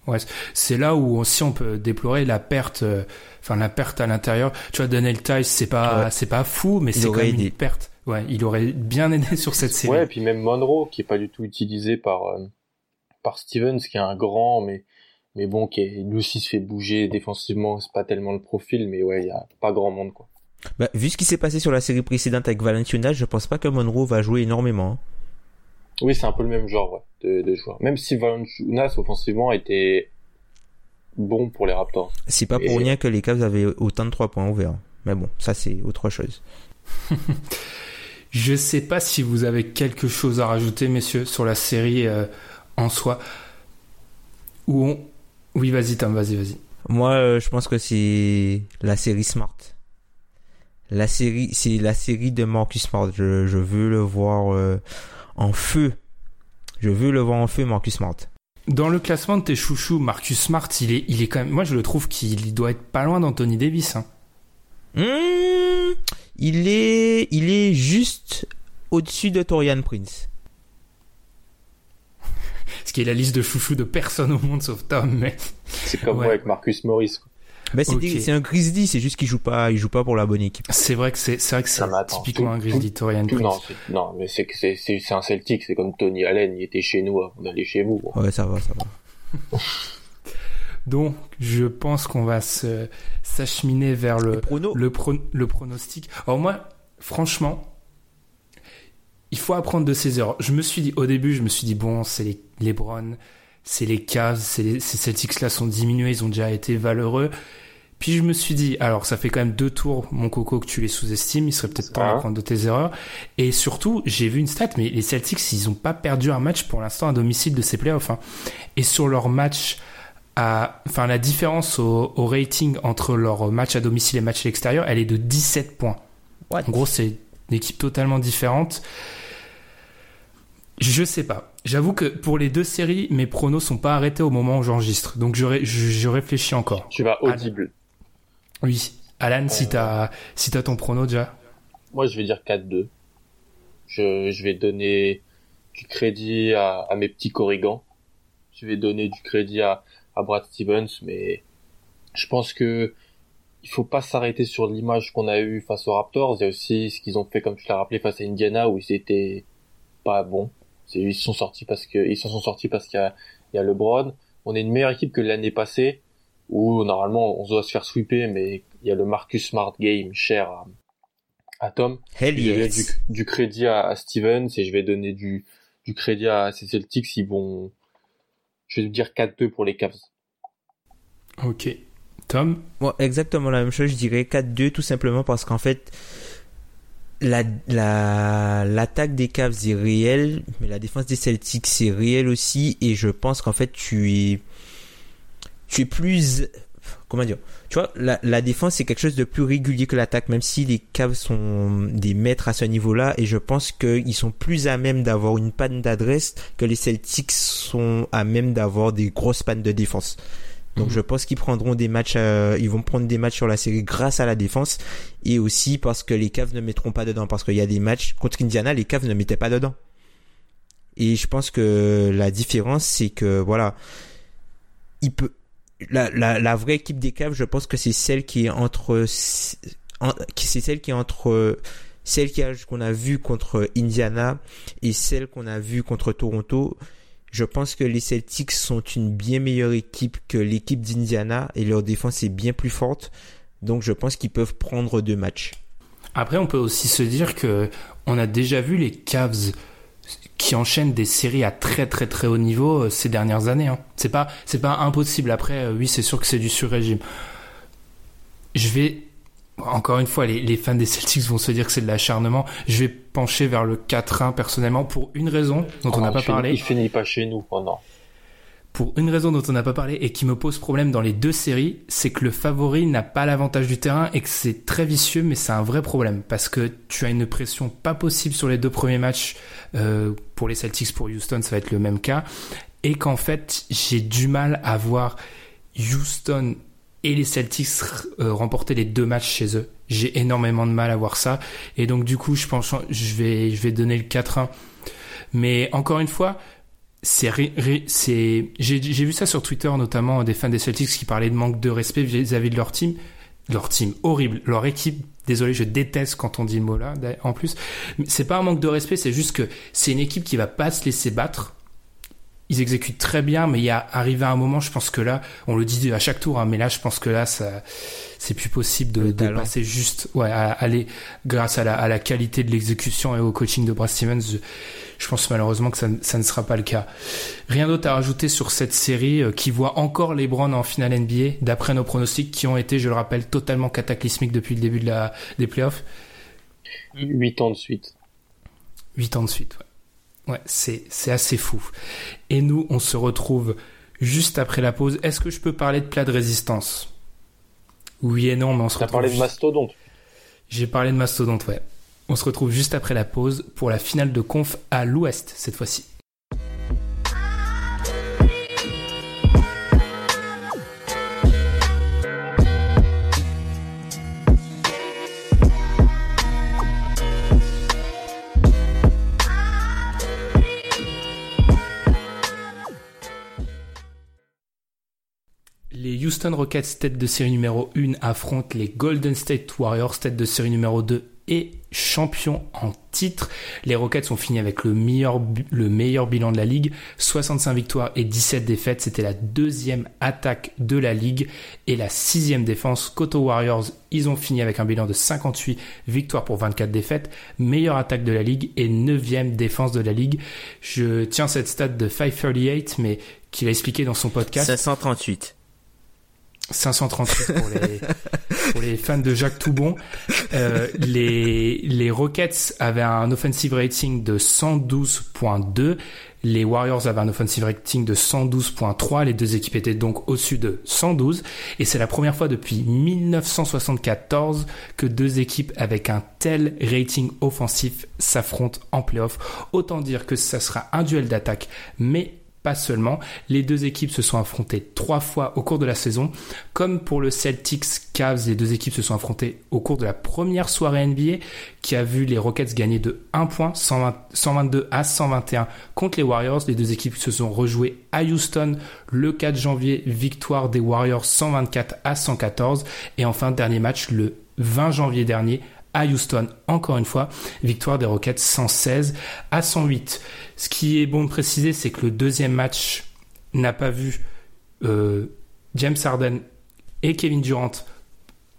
Ouais, c'est- là où aussi on peut déplorer la perte, euh, enfin la perte à l'intérieur. Tu vois, Daniel Tice, c'est pas, Ouais. c'est pas fou, mais c'est quand même une perte. Ouais, il aurait bien aidé sur cette série. Ouais, et puis même Monroe, qui est pas du tout utilisé par, euh, par Stevens, qui est un grand, mais, mais bon, qui est, lui aussi se fait bouger défensivement, c'est pas tellement le profil, mais ouais, il y a pas grand monde, quoi. Bah, vu ce qui s'est passé sur la série précédente avec Valanciunas, je pense pas que Monroe va jouer énormément. hein. Oui, c'est un peu le même genre, ouais, de, de joueur. Même si Valanciunas, offensivement, était bon pour les Raptors. C'est pas pour Et- rien que les Cavs avaient autant de 3 points ouverts. Mais bon, ça c'est autre chose. (laughs) Je sais pas si vous avez quelque chose à rajouter, messieurs, sur la série euh, en soi. Où on... Oui, vas-y, Tom, vas-y, vas-y. Moi, euh, je pense que c'est la série Smart. La série, c'est la série de Marcus Smart. Je, je veux le voir euh, en feu. Je veux le voir en feu, Marcus Smart. Dans le classement de tes chouchous, Marcus Smart, il est, il est quand même. Moi, je le trouve qu'il doit être pas loin d'Anthony Davis. Hein. Hmm, il est, il est juste au-dessus de Torian Prince. Ce qui est la liste de chouchous de personne au monde sauf Tom. Mais C'est comme Ouais. moi avec Marcus Morris, quoi. Ben, c'est, un Grizzly, c'est juste qu'il joue pas, il joue pas pour la bonne équipe. c'est vrai que c'est, c'est vrai que c'est typiquement Tout- un Grizzly Torian Prince. non, c'est- non, mais c'est que c'est, c'est, un Celtic, c'est comme Tony Allen, il était chez nous avant d'aller chez vous. Ouais, ça va, ça va. (laughs) Donc, je pense qu'on va se s'acheminer vers le Les le, pro- le pronostic. Alors moi, franchement, il faut apprendre de ses erreurs. Je me suis dit, au début, je me suis dit, bon, c'est les LeBron, c'est les Cavs, c'est les, ces Celtics-là sont diminués, ils ont déjà été valeureux. Puis je me suis dit, alors ça fait quand même deux tours, mon coco, que tu les sous-estimes, il serait peut-être temps d'apprendre de tes erreurs. Et surtout, j'ai vu une stat, mais les Celtics, ils ont pas perdu un match pour l'instant à domicile de ces playoffs. hein. Et sur leur match à, enfin, la différence au, au rating entre leur match à domicile et match à l'extérieur, elle est de 17 points. What? En gros, c'est une équipe totalement différente. Je sais pas. J'avoue que pour les deux séries, mes pronos sont pas arrêtés au moment où j'enregistre. Donc je, ré- je, je réfléchis encore. Tu vas audible. Oui. Alan, si t'as, si t'as ton prono déjà. Moi, je vais dire 4-2. Je, je vais donner du crédit à, à mes petits corrigans. Je vais donner du crédit à, à Brad Stevens, mais je pense que il faut pas s'arrêter sur l'image qu'on a eue face aux Raptors. Il y a aussi ce qu'ils ont fait, comme tu l'as rappelé, face à Indiana, où ils étaient pas bons. Ils sont sortis parce que, ils s'en sont sortis parce qu'il y y a LeBron. On est une meilleure équipe que l'année passée, où normalement on doit se faire sweeper, mais il y a le Marcus Smart game cher à, à Tom. Hell Je vais yes. du, du crédit à, à Stevens et je vais donner du, du crédit à ces Celtics. Ils vont, je vais dire 4-2 pour les Cavs. Ok. Tom Moi, exactement la même chose, je dirais 4-2 tout simplement parce qu'en fait, la, la, l'attaque des Cavs est réelle, mais la défense des Celtics c'est réel aussi, et je pense qu'en fait, tu es, tu es plus, comment dire, tu vois, la, la défense c'est quelque chose de plus régulier que l'attaque, même si les Cavs sont des maîtres à ce niveau-là, et je pense qu'ils sont plus à même d'avoir une panne d'adresse que les Celtics sont à même d'avoir des grosses pannes de défense. Donc Mhm. je pense qu'ils prendront des matchs, euh, ils vont prendre des matchs sur la série grâce à la défense et aussi parce que les Cavs ne mettront pas dedans. Parce qu'il y a des matchs contre Indiana, les Cavs ne mettaient pas dedans. Et je pense que la différence, c'est que voilà, il peut, la, vraie équipe des Cavs, je pense que c'est celle qui est entre, c'est celle qui est entre celle qu'on a vue contre Indiana et celle qu'on a vue contre Toronto. Je pense que les Celtics sont une bien meilleure équipe que l'équipe d'Indiana et leur défense est bien plus forte. Donc je pense qu'ils peuvent prendre deux matchs. Après, on peut aussi se dire que on a déjà vu les Cavs qui enchaînent des séries à très très très haut niveau euh, ces dernières années. Hein. C'est pas c'est pas impossible. Après, euh, oui, c'est sûr que c'est du sur-régime. Je vais encore une fois, les, les fans des Celtics vont se dire que c'est de l'acharnement. Je vais pencher vers le 4-1 personnellement pour une raison dont on n'a pas parlé. Il finit pas chez nous. Oh non. Pour une raison dont on n'a pas parlé et qui me pose problème dans les deux séries, c'est que le favori n'a pas l'avantage du terrain et que c'est très vicieux, mais c'est un vrai problème parce que tu as une pression pas possible sur les deux premiers matchs. Euh, pour les Celtics, pour Houston, ça va être le même cas. Et qu'en fait, j'ai du mal à voir Houston et les Celtics euh, remporter les deux matchs chez eux. J'ai énormément de mal à voir ça. Et donc, du coup, je pense, je vais, je vais donner le 4-1. Mais encore une fois, c'est c'est j'ai vu ça sur Twitter notamment des fans des Celtics qui parlaient de manque de respect vis-à-vis de leur team. Leur team horrible. Leur équipe désolé je déteste quand on dit le mot là en plus. C'est pas un manque de respect c'est juste que c'est une équipe qui va pas se laisser battre ils exécutent très bien, mais il y a arrivé à un moment, je pense que là, on le dit à chaque tour, hein, mais là, je pense que là, ça, c'est plus possible de, de passer juste, ouais, à aller grâce à la, à la qualité de l'exécution et au coaching de Brad Stevens. Je, pense malheureusement que ça, ça, ne sera pas le cas. Rien d'autre à rajouter sur cette série euh, qui voit encore les Browns en finale NBA, d'après nos pronostics qui ont été, je le rappelle, totalement cataclysmiques depuis le début de la, des playoffs? 8 ans de suite. 8 ans de suite, ouais. Ouais, c'est, assez fou. Et nous, on se retrouve juste après la pause. Est-ce que je peux parler de plat de résistance? Oui et non, mais on se T'as retrouve. parlé de mastodonte. J'ai parlé de mastodonte, ouais. On se retrouve juste après la pause pour la finale de conf à l'ouest cette fois-ci. Les Houston Rockets, tête de série numéro 1, affrontent les Golden State Warriors, tête de série numéro 2 et champion en titre. Les Rockets ont fini avec le meilleur, le meilleur bilan de la ligue, 65 victoires et 17 défaites. C'était la deuxième attaque de la ligue et la sixième défense. Aux Warriors, ils ont fini avec un bilan de 58 victoires pour 24 défaites, meilleure attaque de la ligue et neuvième défense de la ligue. Je tiens cette stat de 538, mais qu'il a expliqué dans son podcast. 538. 538 pour les, (laughs) pour les fans de Jacques Toubon. Euh, les, les Rockets avaient un offensive rating de 112.2. Les Warriors avaient un offensive rating de 112.3. Les deux équipes étaient donc au-dessus de 112. Et c'est la première fois depuis 1974 que deux équipes avec un tel rating offensif s'affrontent en playoff. Autant dire que ça sera un duel d'attaque, mais pas seulement. Les deux équipes se sont affrontées trois fois au cours de la saison. Comme pour le Celtics Cavs, les deux équipes se sont affrontées au cours de la première soirée NBA qui a vu les Rockets gagner de 1 point, 120, 122 à 121 contre les Warriors. Les deux équipes se sont rejouées à Houston le 4 janvier, victoire des Warriors 124 à 114. Et enfin, dernier match le 20 janvier dernier à Houston, encore une fois, victoire des Rockets 116 à 108. Ce qui est bon de préciser, c'est que le deuxième match n'a pas vu euh, James Harden et Kevin Durant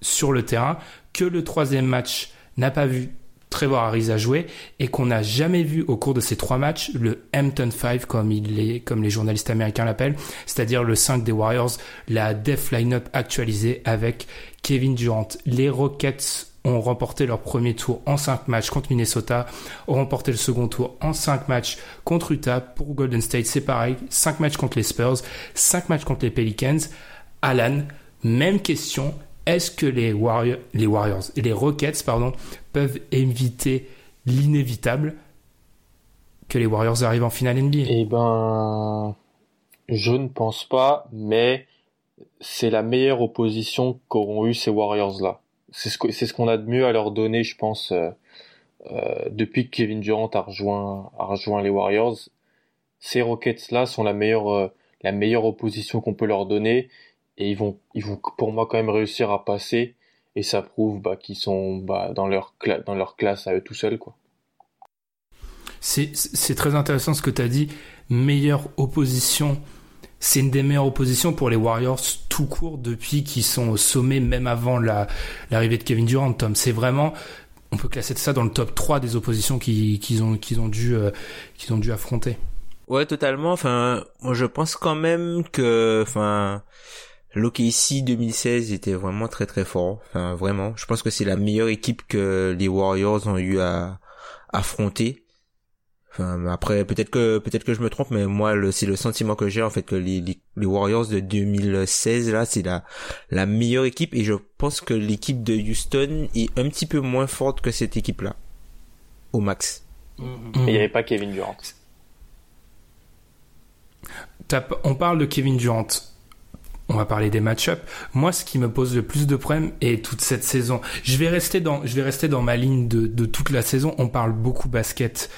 sur le terrain, que le troisième match n'a pas vu Trevor Ariza jouer et qu'on n'a jamais vu au cours de ces trois matchs le Hampton 5 comme il est, comme les journalistes américains l'appellent, c'est-à-dire le 5 des Warriors, la def lineup actualisée avec Kevin Durant. Les Rockets ont remporté leur premier tour en 5 matchs contre Minnesota, ont remporté le second tour en 5 matchs contre Utah. Pour Golden State, c'est pareil, 5 matchs contre les Spurs, 5 matchs contre les Pelicans. Alan, même question, est-ce que les Warriors, les Warriors les Rockets pardon, peuvent éviter l'inévitable que les Warriors arrivent en finale NBA Eh ben, je ne pense pas, mais c'est la meilleure opposition qu'auront eu ces Warriors-là c'est ce c'est ce qu'on a de mieux à leur donner, je pense, euh, euh, depuis que Kevin Durant a rejoint a rejoint les Warriors. Ces Rockets là sont la meilleure euh, la meilleure opposition qu'on peut leur donner et ils vont ils vont pour moi quand même réussir à passer et ça prouve bah, qu'ils sont bah, dans leur dans leur classe à eux tout seuls quoi. C'est très intéressant ce que tu as dit, meilleure opposition c'est une des meilleures oppositions pour les Warriors tout court depuis qu'ils sont au sommet, même avant l'arrivée de Kevin Durant, Tom. C'est vraiment, on peut classer ça dans le top 3 des oppositions qu'ils ont, qu'ils ont, dû, euh, qu'ils ont dû affronter. Ouais, totalement. Enfin, moi, je pense quand même que, enfin, l'OKC 2016 était vraiment très très fort. Enfin, vraiment. Je pense que c'est la meilleure équipe que les Warriors ont eu à affronter. Enfin, après, peut-être que peut-être que je me trompe, mais moi, c'est le sentiment que j'ai en fait que les, les, Warriors de 2016 là, c'est la la meilleure équipe et je pense que l'équipe de Houston est un petit peu moins forte que cette équipe là, au max. Mais il n'y avait pas Kevin Durant. On parle de Kevin Durant. On va parler des match-ups. Moi, ce qui me pose le plus de problèmes est toute cette saison. Je vais rester dans, je vais rester dans ma ligne de, de toute la saison. On parle beaucoup basket.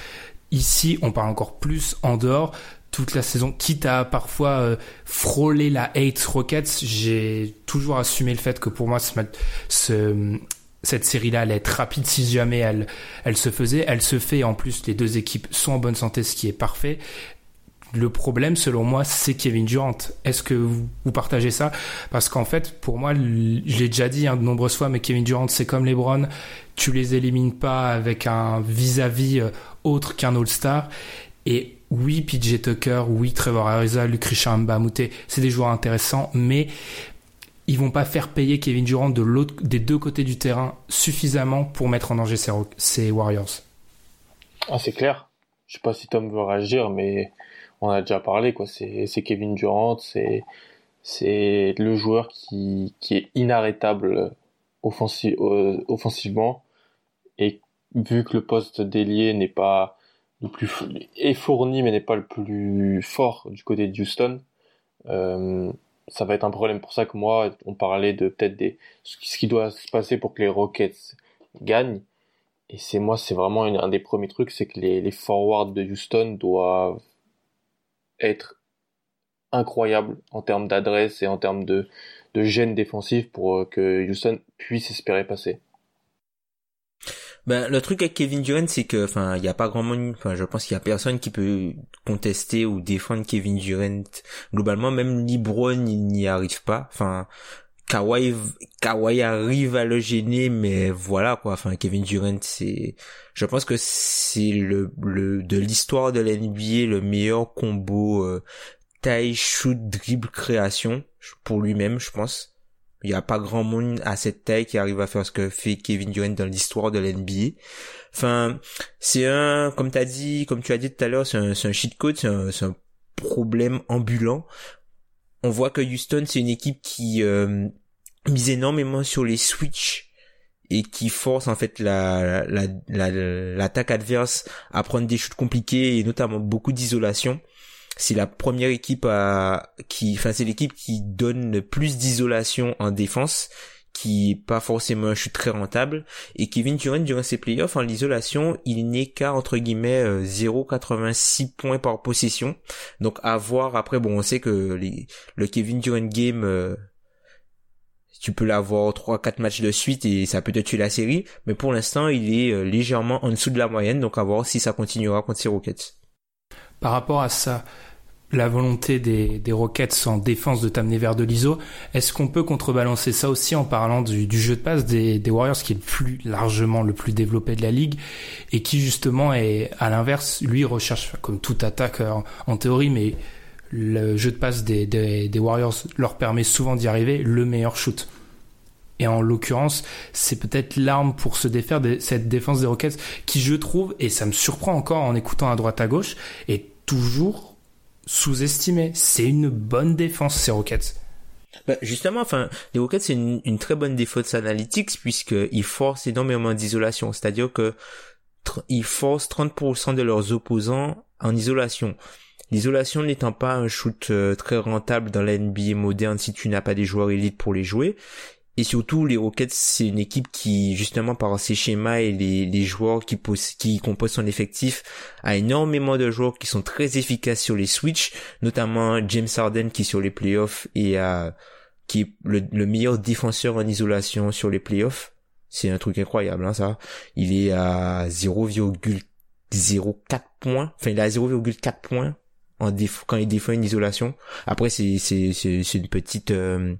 Ici, on parle encore plus en dehors toute la saison, quitte à parfois euh, frôler la hate Rockets. J'ai toujours assumé le fait que pour moi, ce, cette série-là allait être rapide si jamais elle, elle se faisait. Elle se fait. En plus, les deux équipes sont en bonne santé, ce qui est parfait. Le problème, selon moi, c'est Kevin Durant. Est-ce que vous, partagez ça? Parce qu'en fait, pour moi, je l'ai déjà dit hein, de nombreuses fois, mais Kevin Durant, c'est comme LeBron. Tu les élimines pas avec un vis-à-vis euh, autre qu'un All-Star. Et oui, PJ Tucker, oui, Trevor Ariza, Luc Richard Mbamute, c'est des joueurs intéressants, mais ils vont pas faire payer Kevin Durant de l'autre, des deux côtés du terrain suffisamment pour mettre en danger ces, Warriors. Ah, c'est clair. Je sais pas si Tom veut réagir, mais on a déjà parlé, quoi. C'est, Kevin Durant, c'est, c'est le joueur qui, qui est inarrêtable euh, offensivement et vu que le poste d'ailier n'est pas le plus est fourni mais n'est pas le plus fort du côté de Houston, euh, ça va être un problème pour ça que moi on parlait de peut-être des ce qui doit se passer pour que les Rockets gagnent et c'est moi c'est vraiment un des premiers trucs c'est que les, les forwards de Houston doivent être incroyables en termes d'adresse et en termes de de gêne défensive pour que Houston puisse espérer passer. Ben, le truc avec Kevin Durant, c'est que, enfin, il y a pas grand monde, enfin, je pense qu'il y a personne qui peut contester ou défendre Kevin Durant. Globalement, même LeBron, n'y arrive pas. Enfin, Kawhi, Kawhi arrive à le gêner, mais voilà, quoi. Enfin, Kevin Durant, c'est, je pense que c'est le, le, de l'histoire de l'NBA, le meilleur combo, euh, taille, shoot, dribble, création, pour lui-même, je pense. Il n'y a pas grand monde à cette taille qui arrive à faire ce que fait Kevin Durant dans l'histoire de l'NBA. Enfin, c'est un, comme t'as dit, comme tu as dit tout à l'heure, c'est un, un cheat code, c'est un, problème ambulant. On voit que Houston, c'est une équipe qui euh, mise énormément sur les switches et qui force en fait la l'attaque la, la, adverse à prendre des shoots compliqués et notamment beaucoup d'isolation c'est la première équipe à qui enfin c'est l'équipe qui donne plus d'isolation en défense qui est pas forcément un chute très rentable. Et Kevin Durant durant ses playoffs en l'isolation il n'est qu'à entre guillemets 0,86 euh, points par possession. Donc à voir après bon on sait que le Kevin Durant game euh, tu peux l'avoir 3 4 matchs de suite et ça peut te tuer la série. Mais pour l'instant il est euh, légèrement en dessous de la moyenne. Donc à voir si ça continuera contre ces Rockets. Par rapport à ça la volonté des, des Rockets en défense de t'amener vers de l'ISO, est-ce qu'on peut contrebalancer ça aussi en parlant du, jeu de passe des, Warriors qui est plus largement le plus développé de la ligue et qui justement est à l'inverse, lui recherche comme toute attaque en, théorie, mais le jeu de passe des, des, Warriors leur permet souvent d'y arriver, le meilleur shoot. Et en l'occurrence, c'est peut-être l'arme pour se défaire de cette défense des Rockets qui, je trouve, et ça me surprend encore en écoutant à droite à gauche, est toujours sous-estimé. C'est une bonne défense, ces Rockets. Bah justement, enfin, les Rockets c'est une, très bonne défense analytics puisqu'ils forcent énormément d'isolation. C'est-à-dire que ils forcent 30% de leurs opposants en isolation. L'isolation n'étant pas un shoot euh, très rentable dans la NBA moderne si tu n'as pas des joueurs élites pour les jouer, et surtout, les Rockets, c'est une équipe qui, justement, par ses schémas et les, les joueurs qui, qui composent son effectif, a énormément de joueurs qui sont très efficaces sur les switches, notamment James Harden qui sur les playoffs et qui est le, meilleur défenseur en isolation sur les playoffs. C'est un truc incroyable, hein, ça. Il est à 0,04 points. Enfin, il est à 0,4 points en quand il défend une isolation. Après, c'est, une petite, euh,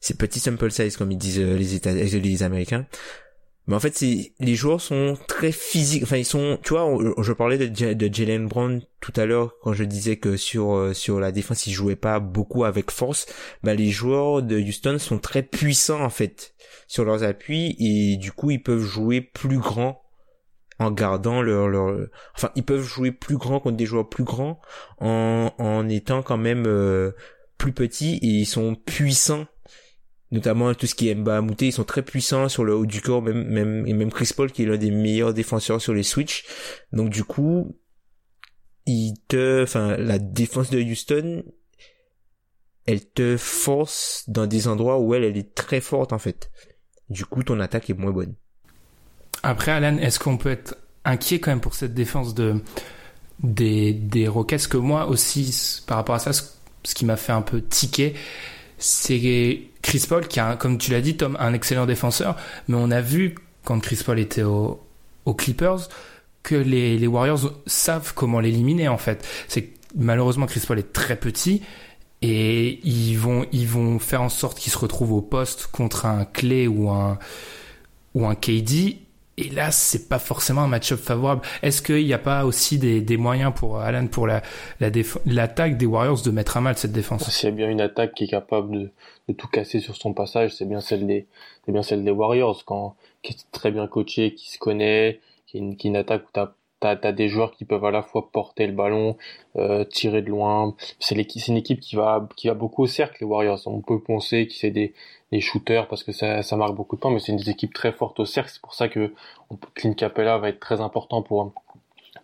c'est petit sample size comme ils disent euh, les États, euh, les Américains. Mais en fait, c'est les joueurs sont très physiques. Enfin, ils sont, tu vois, je parlais de, de Jalen Brown tout à l'heure quand je disais que sur euh, sur la défense, ils jouaient pas beaucoup avec force. Bah, les joueurs de Houston sont très puissants en fait sur leurs appuis et du coup, ils peuvent jouer plus grand en gardant leur, leur, enfin, ils peuvent jouer plus grand contre des joueurs plus grands en, en étant quand même euh, plus petits et ils sont puissants. Notamment tout ce qui est Mouté, ils sont très puissants sur le haut du corps, même même et même Chris Paul qui est l'un des meilleurs défenseurs sur les switch. Donc du coup, il te, enfin, la défense de Houston, elle te force dans des endroits où elle, elle est très forte en fait. Du coup, ton attaque est moins bonne. Après, Alan, est-ce qu'on peut être inquiet quand même pour cette défense de des, des Rockets? Que moi aussi, par rapport à ça, ce, qui m'a fait un peu tiquer, c'est Chris Paul qui a, comme tu l'as dit, Tom, un excellent défenseur, mais on a vu quand Chris Paul était au, aux Clippers que les, Warriors savent comment l'éliminer en fait. C'est malheureusement Chris Paul est très petit et ils vont faire en sorte qu'il se retrouve au poste contre un Clay ou un KD et là, c'est pas forcément un match-up favorable. Est-ce qu'il n'y a pas aussi des, des, moyens pour Alan, pour la, la l'attaque des Warriors de mettre à mal cette défense? S'il y a bien une attaque qui est capable de, de tout casser sur son passage, c'est bien celle des, c'est bien celle des Warriors, quand, qui est très bien coaché, qui se connaît, qui est une, qui est une attaque où t'as as des joueurs qui peuvent à la fois porter le ballon, euh, tirer de loin. C'est une équipe qui va qui va beaucoup au cercle les Warriors. On peut penser que c'est des, des shooters parce que ça, ça marque beaucoup de temps, mais c'est une équipe très forte au cercle. C'est pour ça que Clint Capella va être très important pour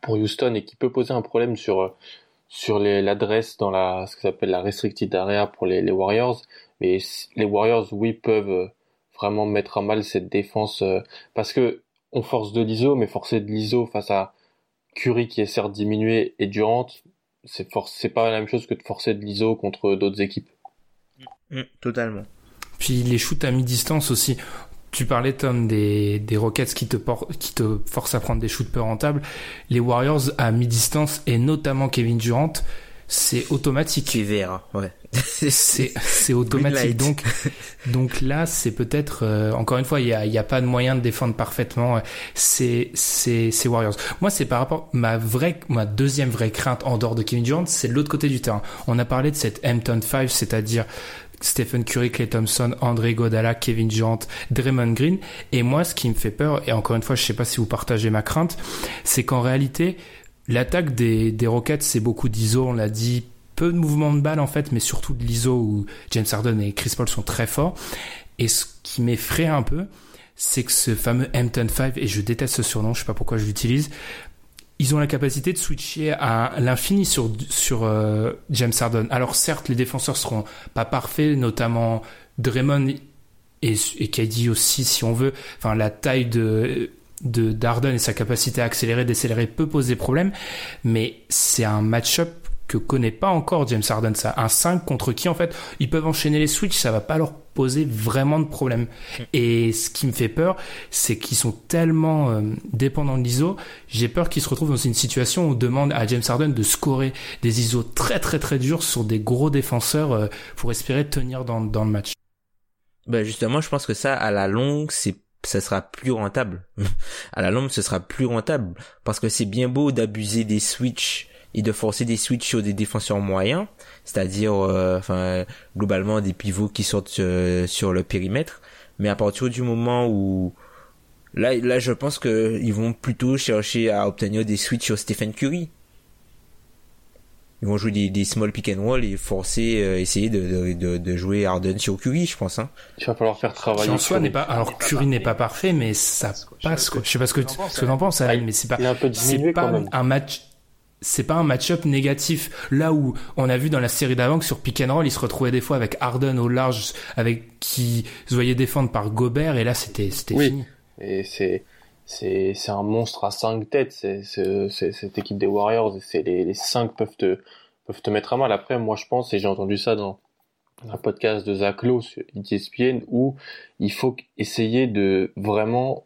pour Houston et qui peut poser un problème sur sur l'adresse dans la ce que s'appelle la restricted area pour les, les Warriors. Mais les Warriors, oui, peuvent vraiment mettre à mal cette défense euh, parce que on force de l'ISO, mais forcer de l'ISO face à Curry qui est certes diminué et Durant, c'est c'est pas la même chose que de forcer de l'ISO contre d'autres équipes. Mm, totalement. Puis les shoots à mi-distance aussi. Tu parlais, Tom, des, des Rockets qui te, qui te forcent à prendre des shoots peu rentables. Les Warriors à mi-distance, et notamment Kevin Durant, c'est automatique. C'est vert, ouais. c'est (laughs) automatique. Donc donc là, c'est peut-être euh, encore une fois, il y a y a pas de moyen de défendre parfaitement. C'est c'est c'est Warriors. Moi, c'est par rapport ma vraie ma deuxième vraie crainte en dehors de Kevin Durant, c'est l'autre côté du terrain. On a parlé de cette Hampton 5, c'est-à-dire Stephen Curry, Clay Thompson, André Godala, Kevin Durant, Draymond Green. Et moi, ce qui me fait peur, et encore une fois, je sais pas si vous partagez ma crainte, c'est qu'en réalité, L'attaque des, des Rockets, c'est beaucoup d'ISO, on l'a dit, peu de mouvements de balle en fait, mais surtout de l'ISO où James Harden et Chris Paul sont très forts. Et ce qui m'effraie un peu, c'est que ce fameux Hampton 5, et je déteste ce surnom, je sais pas pourquoi je l'utilise, ils ont la capacité de switcher à l'infini sur euh, James Harden. Alors certes, les défenseurs seront pas parfaits, notamment Draymond et, et aussi, si on veut. Enfin, la taille de de Darden et sa capacité à accélérer, décélérer peut poser problème, mais c'est un match-up que connaît pas encore James Harden, ça. Un 5 contre qui, en fait, ils peuvent enchaîner les switches, ça va pas leur poser vraiment de problème. Et ce qui me fait peur, c'est qu'ils sont tellement euh, dépendants de l'ISO, j'ai peur qu'ils se retrouvent dans une situation où on demande à James Harden de scorer des ISO très très très durs sur des gros défenseurs euh, pour espérer tenir dans, dans le match. Ben justement, je pense que ça, à la longue, c'est ça sera plus rentable. (laughs) à la longue, ce sera plus rentable parce que c'est bien beau d'abuser des switches et de forcer des switches sur des défenseurs moyens, c'est-à-dire euh, enfin globalement des pivots qui sortent euh, sur le périmètre, mais à partir du moment où là là je pense que ils vont plutôt chercher à obtenir des switches sur Stephen Curry ils vont jouer des, des, small pick and roll et forcer, euh, essayer de, de, de, jouer Harden sur Curry, je pense. Hein. Il va falloir faire travailler. Qui en soi n'est pas. Alors Curry n'est pas parfait, mais ça passe quoi. Je sais pas ce que tu en penses, mais c'est pas. C'est pas un match. C'est pas un match-up négatif. Là où on a vu dans la série d'avant que sur pick and roll, il se retrouvait des fois avec Harden au large, avec qui se voyait défendre par Gobert, et là c'était c'était oui. fini. Et c'est c'est c'est un monstre à cinq têtes c'est cette équipe des Warriors c'est les, les cinq peuvent te peuvent te mettre à mal après moi je pense et j'ai entendu ça dans un podcast de Zach Lowe sur ESPN où il faut essayer de vraiment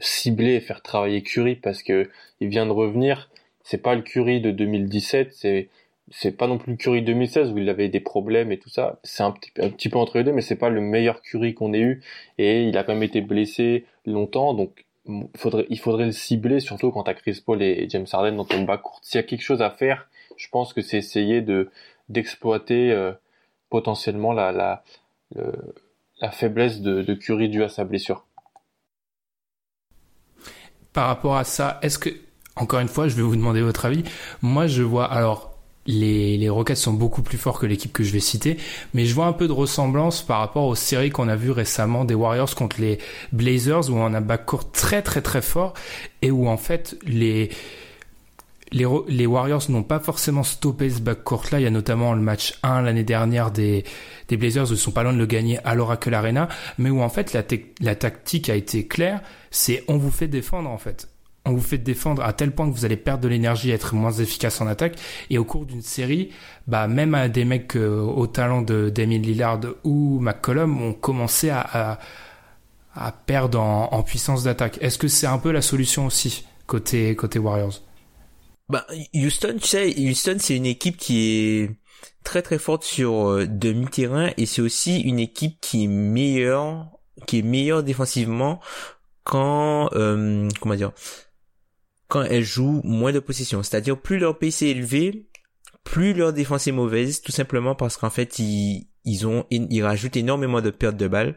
cibler et faire travailler Curry parce que il vient de revenir c'est pas le Curry de 2017 c'est c'est pas non plus le Curry 2016 où il avait des problèmes et tout ça. C'est un petit, un petit peu entre les deux, mais c'est pas le meilleur Curry qu'on ait eu. Et il a quand même été blessé longtemps, donc il faudrait le cibler, surtout quand t'as Chris Paul et James Harden dans ton bas. S'il y a quelque chose à faire, je pense que c'est essayer de d'exploiter euh, potentiellement la, la, la faiblesse de, de Curry due à sa blessure. par rapport à ça, est-ce que, encore une fois, je vais vous demander votre avis. Moi, je vois, alors, les, les Rockets sont beaucoup plus forts que l'équipe que je vais citer, mais je vois un peu de ressemblance par rapport aux séries qu'on a vues récemment des Warriors contre les Blazers où on a un backcourt très très très fort et où en fait les les, Warriors n'ont pas forcément stoppé ce backcourt là. Il y a notamment le match 1 l'année dernière des, des Blazers où ils sont pas loin de le gagner à l'Oracle Arena, mais où en fait la, la tactique a été claire, c'est on vous fait défendre en fait on vous fait défendre à tel point que vous allez perdre de l'énergie être moins efficace en attaque. Et au cours d'une série, bah même à des mecs euh, au talent de Damien Lillard ou McCollum ont commencé à, à, perdre en, puissance d'attaque. Est-ce que c'est un peu la solution aussi côté côté Warriors? Bah Houston, tu sais, Houston c'est une équipe qui est très très forte sur euh, demi-terrain et c'est aussi une équipe qui est meilleure qui est meilleure défensivement quand euh, comment dire quand elles jouent moins de possession. C'est-à-dire plus leur PC est élevé, plus leur défense est mauvaise, tout simplement parce qu'en fait ils, ils ont ils rajoutent énormément de pertes de balles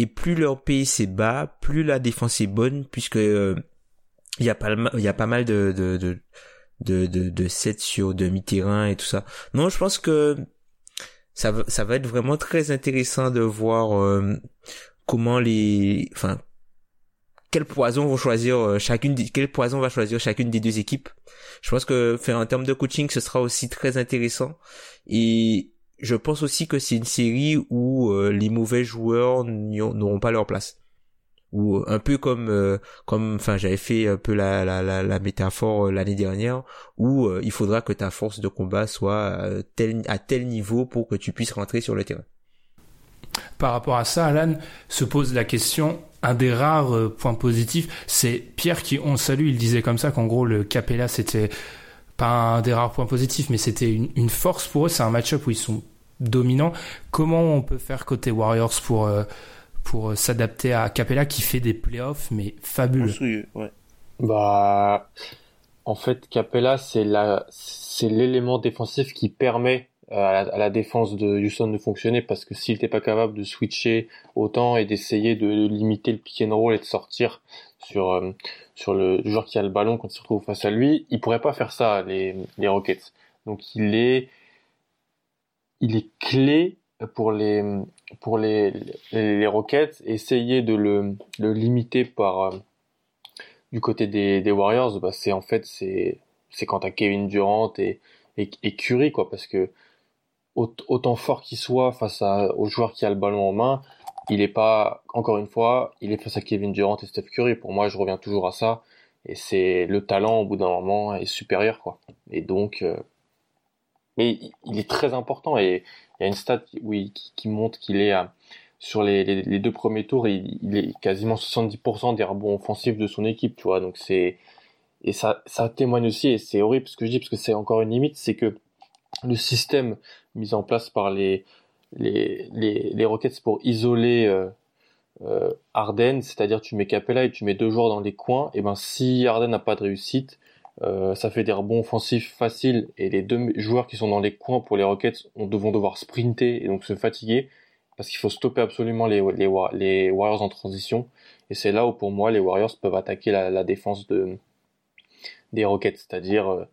et plus leur PC est bas, plus la défense est bonne puisque euh, il y a pas il y a pas mal de de de de, de, sets sur demi-terrain et tout ça. Non, je pense que ça va, ça va être vraiment très intéressant de voir euh, comment les enfin quel poison vont choisir euh, chacune quel poison va choisir chacune des deux équipes. Je pense que faire en termes de coaching, ce sera aussi très intéressant et je pense aussi que c'est une série où euh, les mauvais joueurs n'auront pas leur place. Ou euh, un peu comme comme enfin j'avais fait un peu la la la, la métaphore l'année dernière où il faudra que ta force de combat soit tel, à tel niveau pour que tu puisses rentrer sur le terrain. Par rapport à ça, Alan se pose la question un des rares euh, points positifs, c'est Pierre qui, on salue, il disait comme ça qu'en gros le Capella c'était pas un des rares points positifs, mais c'était une, force pour eux. C'est un match-up où ils sont dominants. Comment on peut faire côté Warriors pour euh, pour s'adapter à Capella qui fait des playoffs mais fabuleux? Bah en fait Capella c'est la c'est l'élément défensif qui permet à la, défense de Houston de fonctionner parce que s'il n'était pas capable de switcher autant et d'essayer de limiter le pick and roll et de sortir sur euh, sur le joueur qui a le ballon quand il se retrouve face à lui, il pourrait pas faire ça les les Rockets. Donc il est il est clé pour les pour les les, Rockets essayer de le le limiter par euh, du côté des, des Warriors bah c'est en fait c'est c'est quand t'as Kevin Durant et, et, et Curry quoi parce que autant fort qu'il soit face à, au joueur qui a le ballon en main, il est pas, encore une fois, il est face à Kevin Durant et Steph Curry. Pour moi, je reviens toujours à ça. Et c'est le talent, au bout d'un moment, est supérieur, quoi. Et donc, euh, mais il est très important. Et il y a une stat oui, qui, montre qu'il est sur les, les, deux premiers tours, il, il est quasiment 70% des rebonds offensifs de son équipe, tu vois. Donc c'est, et ça, ça témoigne aussi, et c'est horrible ce que je dis, parce que c'est encore une limite, c'est que le système mis en place par les, les, les, les Rockets pour isoler euh, euh, Arden, c'est-à-dire tu mets Capella et tu mets deux joueurs dans les coins, et ben si Arden n'a pas de réussite, euh, ça fait des rebonds offensifs faciles. Et les deux joueurs qui sont dans les coins pour les Rockets on, vont devoir sprinter et donc se fatiguer parce qu'il faut stopper absolument les, les, les, Warriors en transition. Et c'est là où pour moi les Warriors peuvent attaquer la, la défense de, des Rockets, c'est-à-dire euh,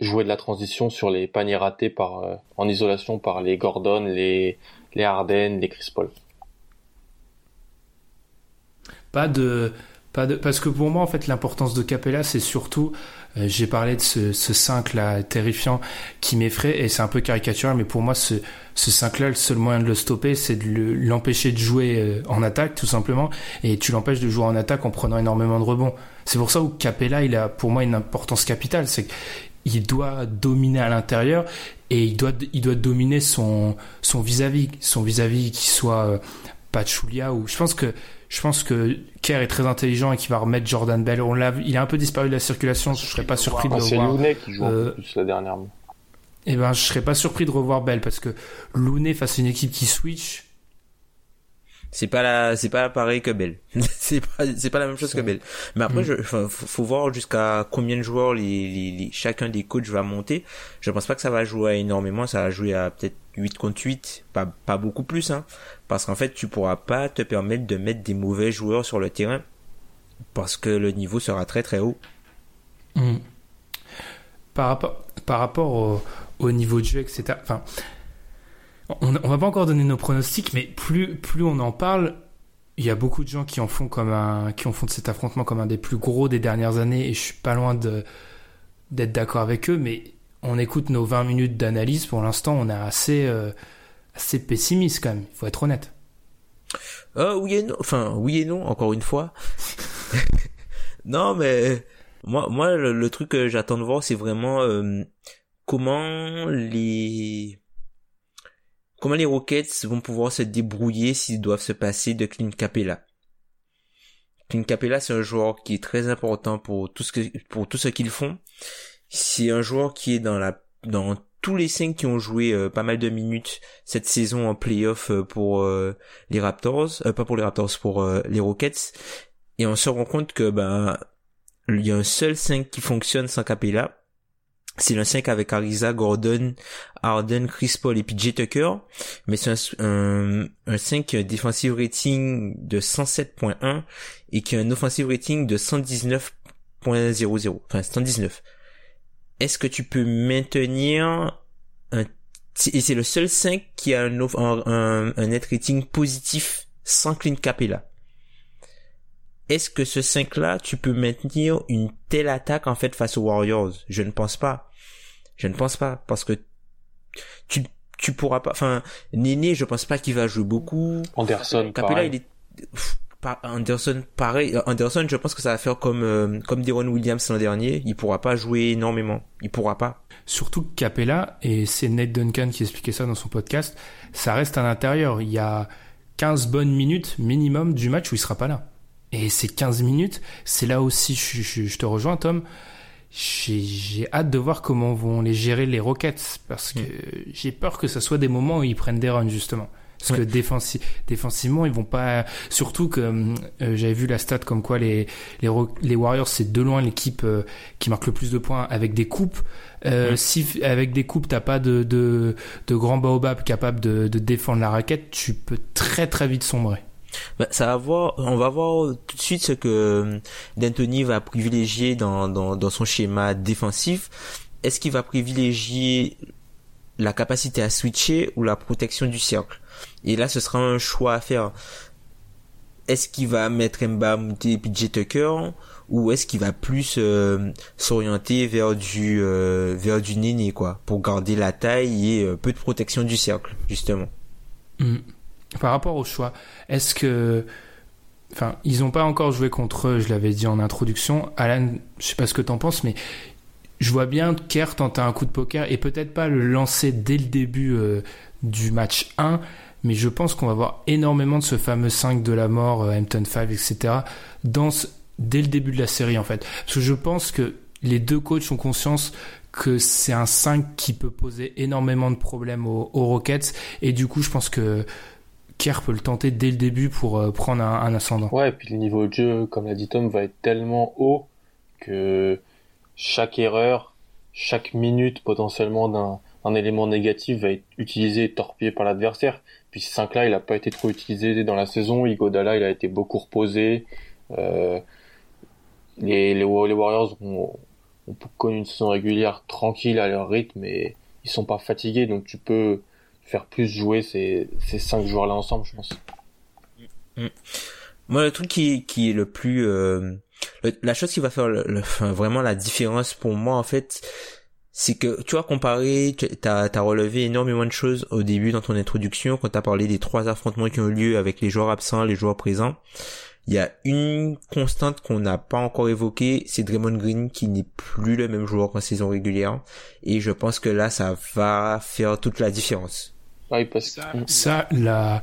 jouer de la transition sur les paniers ratés par euh, en isolation par les Gordon, les les Harden, les Chris Paul. Pas de pas de parce que pour moi en fait l'importance de Capella c'est surtout euh, j'ai parlé de ce, ce 5 là terrifiant qui m'effraie et c'est un peu caricatural mais pour moi ce ce 5 là le seul moyen de le stopper c'est de l'empêcher de jouer euh, en attaque tout simplement et tu l'empêches de jouer en attaque en prenant énormément de rebonds. C'est pour ça où Capella il a pour moi une importance capitale c'est il doit dominer à l'intérieur et il doit il doit dominer son son vis-à-vis son vis-à-vis qui soit euh, Pachulia ou je pense que je pense que Kerr est très intelligent et qu'il va remettre Jordan Bell. On l'a il a un peu disparu de la circulation je serais pas surpris de le voir c'est qui joue euh, plus la dernière eh ben je serais pas surpris de revoir Bell parce que Looney face à une équipe qui switch c'est pas la c'est pas pareil que Bell (laughs) c'est pas c'est pas la même chose que Bell mais après mm. je faut, faut, voir jusqu'à combien de joueurs les, les, chacun des coachs va monter je pense pas que ça va jouer énormément ça va jouer à peut-être 8 contre 8 pas pas beaucoup plus hein parce qu'en fait tu pourras pas te permettre de mettre des mauvais joueurs sur le terrain parce que le niveau sera très très haut. Hmm. Par rapport, par rapport au, au niveau de jeu, etc. Enfin, on, on va pas encore donner nos pronostics, mais plus, plus on en parle, il y a beaucoup de gens qui en font comme un, qui en font de cet affrontement comme un des plus gros des dernières années, et je suis pas loin d'être d'accord avec eux, mais on écoute nos 20 minutes d'analyse, pour l'instant, on est assez, euh, assez pessimiste quand même, il faut être honnête. Euh, oui et non, enfin, oui et non, encore une fois. (laughs) non, mais moi, moi, le, truc que j'attends de voir, c'est vraiment euh, comment les comment les Rockets vont pouvoir se débrouiller s'ils doivent se passer de Clint Capella. Clint Capella, c'est un joueur qui est très important pour tout ce que pour tout ce qu'ils font. C'est un joueur qui est dans la dans tous les cinq qui ont joué euh, pas mal de minutes cette saison en playoff euh, pour euh, les Raptors, pas pour les Raptors, pour les Rockets. Et on se rend compte que ben il y a un seul 5 qui fonctionne sans Capella. C'est le 5 avec Ariza, Gordon, Arden, Chris Paul et PJ Tucker. Mais c'est un, un, 5 un defensive rating de 107.1 et qui a un offensive rating de 119.00. Enfin, 119 est-ce que tu peux maintenir un et c'est le seul 5 qui a un, un, un net rating positif sans Clint Capella? Est-ce que ce 5 là, tu peux maintenir une telle attaque en fait face aux Warriors? Je ne pense pas. Je ne pense pas parce que tu tu pourras pas enfin Néné, je pense pas qu'il va jouer beaucoup. Anderson Capella il est Anderson, pareil. Euh, Anderson, je pense que ça va faire comme euh, comme Deron Williams l'an dernier. Il pourra pas jouer énormément. Il pourra pas. Surtout que Capella et c'est Nate Duncan qui expliquait ça dans son podcast. Ça reste à l'intérieur. Il y a 15 bonnes minutes minimum du match où il sera pas là. Et ces 15 minutes, c'est là aussi, je, je, je, te rejoins Tom, j'ai hâte de voir comment vont les gérer les Rockets, parce que mm. j'ai peur que ce soit des moments où ils prennent des runs justement. Parce que défensivement, ils vont pas. Surtout que euh, j'avais vu la stat comme quoi les les, les Warriors c'est de loin l'équipe euh, qui marque le plus de points avec des coupes. Euh, Si avec des coupes t'as pas de de, de grands baobab capable de, de défendre la raquette, tu peux très très vite sombrer. Bah, ça va voir, on va voir tout de suite ce que euh, D'Antoni va privilégier dans, dans, son schéma défensif. Est-ce qu'il va privilégier la capacité à switcher ou la protection du cercle? Et là, ce sera un choix à faire. Est-ce qu'il va mettre Mba et PJ Tucker ou est-ce qu'il va plus euh, s'orienter vers du euh, vers du néné quoi pour garder la taille et euh, peu de protection du cercle justement? Hmm. Par rapport au choix, est-ce que enfin ils n'ont pas encore joué contre eux, je l'avais dit en introduction. Alan, je sais pas ce que t'en penses, mais je vois bien Kerr tenter un coup de poker et peut-être pas le lancer dès le début du match 1 mais je pense qu'on va voir énormément de ce fameux 5 de la mort, euh, Hampton 5, etc., dans dès le début de la série, en fait. Parce que je pense que les deux coachs ont conscience que c'est un 5 qui peut poser énormément de problèmes aux, Rockets, et du coup, je pense que Kerr peut le tenter dès le début pour euh, prendre un, ascendant. Ouais, et puis le niveau de jeu, comme l'a dit Tom, va être tellement haut que chaque erreur, chaque minute potentiellement d'un un élément négatif va être utilisé et torpillé par l'adversaire. Puis ce 5 là, il n'a pas été trop utilisé dans la saison. Igodala, il a été beaucoup reposé. Euh, les, les, Warriors ont, ont, connu une saison régulière tranquille à leur rythme et ils sont pas fatigués. Donc tu peux faire plus jouer ces, ces cinq joueurs-là ensemble, je pense. Mm. Moi, le truc qui, qui est le plus... Euh, la chose qui va faire vraiment la différence pour moi, en fait, c'est que tu vois comparé, t'as as relevé énormément de choses au début dans ton introduction quand t'as parlé des trois affrontements qui ont eu lieu avec les joueurs absents, les joueurs présents. Il y a une constante qu'on n'a pas encore évoquée, c'est Draymond Green qui n'est plus le même joueur qu'en saison régulière. Et je pense que là, ça va faire toute la différence. Parce que... Ça, la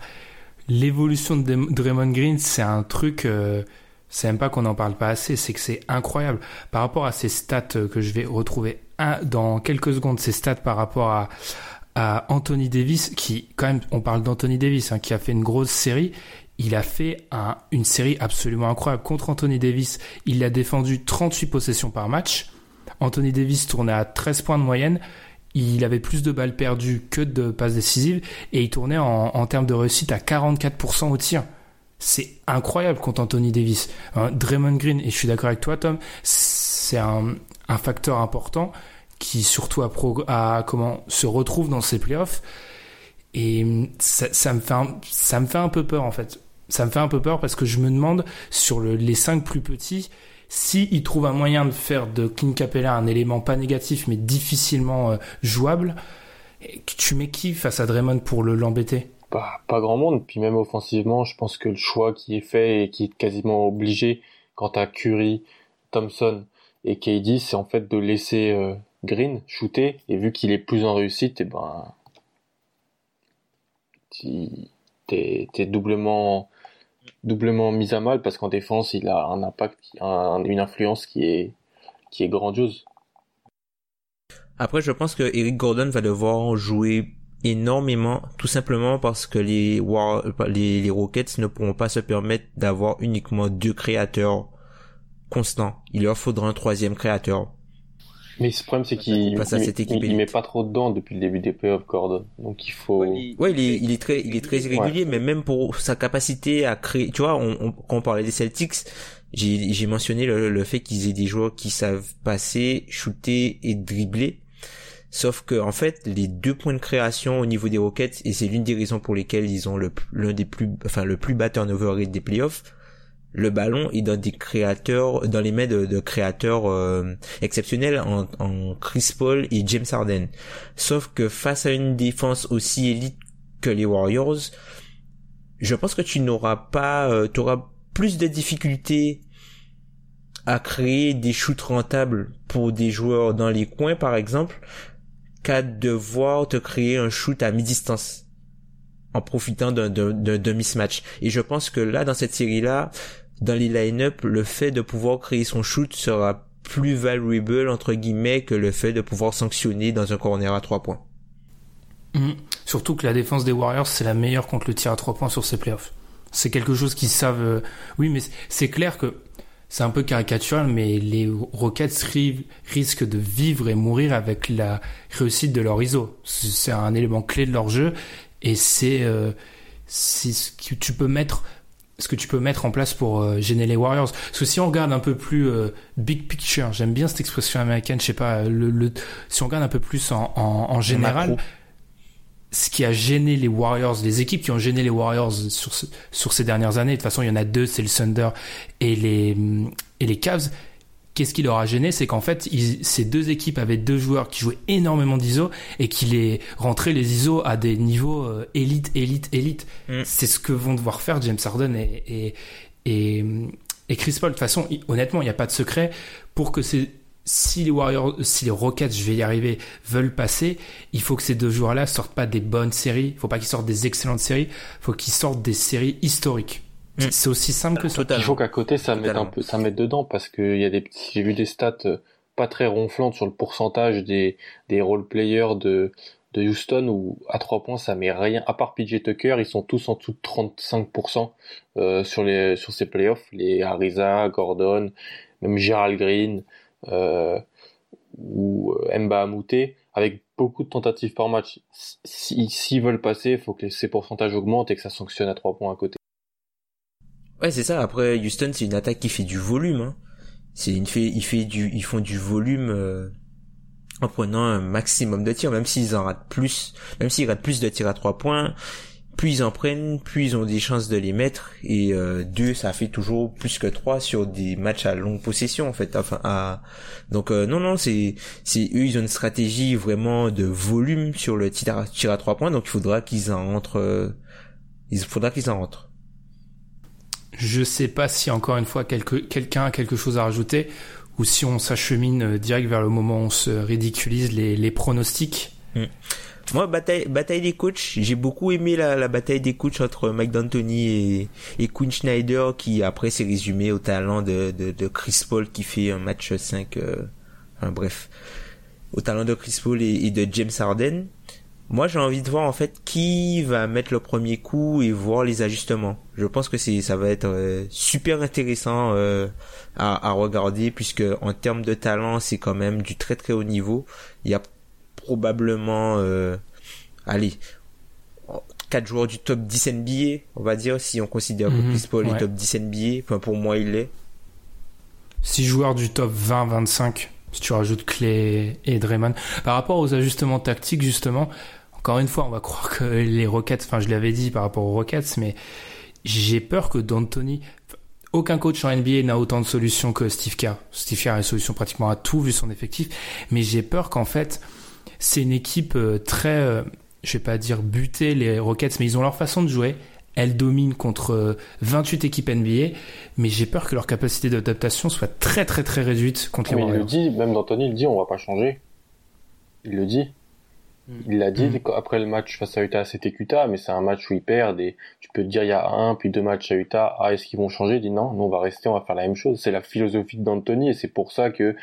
l'évolution de Draymond Green, c'est un truc. Euh, c'est même pas qu'on n'en parle pas assez, c'est que c'est incroyable. Par rapport à ces stats que je vais retrouver dans quelques secondes, ces stats par rapport à, à Anthony Davis, qui, quand même, on parle d'Anthony Davis, hein, qui a fait une grosse série. Il a fait un, une série absolument incroyable contre Anthony Davis. Il a défendu 38 possessions par match. Anthony Davis tournait à 13 points de moyenne. Il avait plus de balles perdues que de passes décisives et il tournait en, termes de réussite à 44% au tir. c'est incroyable contre Anthony Davis. Hein, Draymond Green, et je suis d'accord avec toi, Tom, c'est un, facteur important qui surtout a, comment se retrouve dans ces playoffs. Et ça, me fait un, ça me fait un peu peur en fait. Ça me fait un peu peur parce que je me demande sur le, les cinq plus petits si ils trouvent un moyen de faire de Clint Capella un élément pas négatif mais difficilement euh, jouable. Tu mets qui face à Draymond pour le l'embêter? Pas, pas grand monde. Puis même offensivement, je pense que le choix qui est fait et qui est quasiment obligé quant à Curry, Thompson et KD, c'est en fait de laisser euh, Green shooter. Et vu qu'il est plus en réussite, et eh ben t'es es doublement doublement mis à mal parce qu'en défense il a un impact, une influence qui est qui est grandiose. Après, je pense que Eric Gordon va devoir jouer énormément, tout simplement parce que les, les, les Rockets ne pourront pas se permettre d'avoir uniquement deux créateurs constants. Il leur faudra un troisième créateur. Mais ce problème, c'est qu'il il, met pas trop dedans depuis le début des playoffs, Gordon. Donc il faut. Ouais, il, est, il est très, il est très irrégulier, mais même pour sa capacité à créer. Tu vois, on, quand on parlait des Celtics, j'ai mentionné le, le fait qu'ils aient des joueurs qui savent passer, shooter et dribbler. Sauf que en fait, les deux points de création au niveau des Rockets, et c'est l'une des raisons pour lesquelles ils ont l'un des plus, enfin le plus bas turnover rate des playoffs, le ballon est dans des créateurs, dans les mains de, créateurs euh, exceptionnels en, en, Chris Paul et James Harden. Sauf que face à une défense aussi élite que les Warriors, je pense que tu n'auras pas, euh, tu auras plus de difficultés à créer des shoots rentables pour des joueurs dans les coins par exemple qu'à devoir te créer un shoot à mi-distance en profitant d'un mismatch. Et je pense que là, dans cette série-là, dans les line-up, le fait de pouvoir créer son shoot sera plus valuable, entre guillemets, que le fait de pouvoir sanctionner dans un corner à trois points. Mhm. Surtout que la défense des Warriors, c'est la meilleure contre le tir à trois points sur ces playoffs. C'est quelque chose qu'ils savent. Euh, oui, mais c'est clair que c'est un peu caricatural, mais les Rockets risquent de vivre et mourir avec la réussite de leur ISO. C'est un élément clé de leur jeu et c'est euh, ce que tu peux mettre ce que tu peux mettre en place pour euh, gêner les Warriors. Parce que si on regarde un peu plus euh, big picture, j'aime bien cette expression américaine, je sais pas, le, le, si on regarde un peu plus en, en, en général, ce qui a gêné les Warriors, les équipes qui ont gêné les Warriors sur, sur ces dernières années, de toute façon il y en a deux, c'est le Thunder et les, et les Cavs, qu'est-ce qui leur a gêné C'est qu'en fait, ces deux équipes avaient deux joueurs qui jouaient énormément d'ISO et qui les rentraient les ISO à des niveaux euh, élite, élite, élite. Mm. C'est ce que vont devoir faire James Harden et, et, et, et Chris Paul. De toute façon, honnêtement, il n'y a pas de secret pour que ces si les Warriors, si les Rockets, je vais y arriver, veulent passer, il faut que ces deux joueurs-là sortent pas des bonnes séries. Il faut pas qu'ils sortent des excellentes séries. Il faut qu'ils sortent des séries historiques. Mm. C'est aussi simple que ça. Il faut qu'à côté ça mette un peu, ça mette dedans parce que il y a des, j'ai vu des stats euh, pas très ronflantes sur le pourcentage des des role players de de Houston où à trois points ça met rien à part PJ Tucker ils sont tous en dessous de 35% euh, sur les sur ces playoffs les Ariza Gordon même Gerald Green euh, ou euh, Mba Amouté, avec beaucoup de tentatives par match. S'ils si, veulent passer, il faut que ces pourcentages augmentent et que ça sanctionne à trois points à côté. Ouais, c'est ça. Après, Houston, c'est une attaque qui fait du volume. Hein. C'est une fait, du, ils font du volume euh, en prenant un maximum de tirs, même s'ils en ratent plus, même s'ils ratent plus de tirs à trois points, plus ils en prennent, plus ils ont des chances de les mettre. Et euh, deux, ça fait toujours plus que trois sur des matchs à longue possession en fait. Enfin, à... donc euh, non non, c'est c'est eux, ils ont une stratégie vraiment de volume sur le tir à, tir à trois points. Donc il faudra qu'ils en rentrent. Euh, il faudra qu'ils en rentrent. Je sais pas si encore une fois quelqu'un a quelque chose à rajouter ou si on s'achemine direct vers le moment où on se ridiculise les, pronostics. Mm. Moi, bataille, bataille des coachs, j'ai beaucoup aimé la, bataille des coachs entre Mike D'Antoni et, et Quinn Schneider, qui après s'est résumé au talent de, Chris Paul qui fait un match 5, euh, enfin, bref, au talent de Chris Paul et, de James Harden. Moi, j'ai envie de voir en fait qui va mettre le premier coup et voir les ajustements. Je pense que c'est ça va être euh, super intéressant euh, à, à regarder puisque en termes de talent, c'est quand même du très très haut niveau. Il y a probablement, euh, allez, quatre joueurs du top 10 NBA, on va dire, si on considère que Mhm, Chris Paul ouais. est top 10 NBA. Enfin, pour moi, il l'est. 6 joueurs du top 20-25, si tu rajoutes Clay et Draymond. Par rapport aux ajustements tactiques, justement, encore une fois, on va croire que les Rockets, enfin je l'avais dit par rapport aux Rockets, mais j'ai peur que D'Antoni... Aucun coach en NBA n'a autant de solutions que Steve Kerr. Steve Kerr a une solution pratiquement à tout vu son effectif, mais j'ai peur qu'en fait, c'est une équipe euh, très, euh, je vais pas dire buter les Rockets, mais ils ont leur façon de jouer. Elles dominent contre euh, 28 équipes NBA, mais j'ai peur que leur capacité d'adaptation soit très très très réduite contre les Mais il le Warriors. dit, même d'Anthony, il dit on va pas changer. Il le dit. Il l'a dit Mm. après le match face à Utah, c'était Utah, mais c'est un match où ils perdent et tu peux te dire il y a un puis deux matchs à Utah, ah est-ce qu'ils vont changer? Il dit non, nous on va rester, on va faire la même chose. C'est la philosophie d'Anthony et c'est pour ça que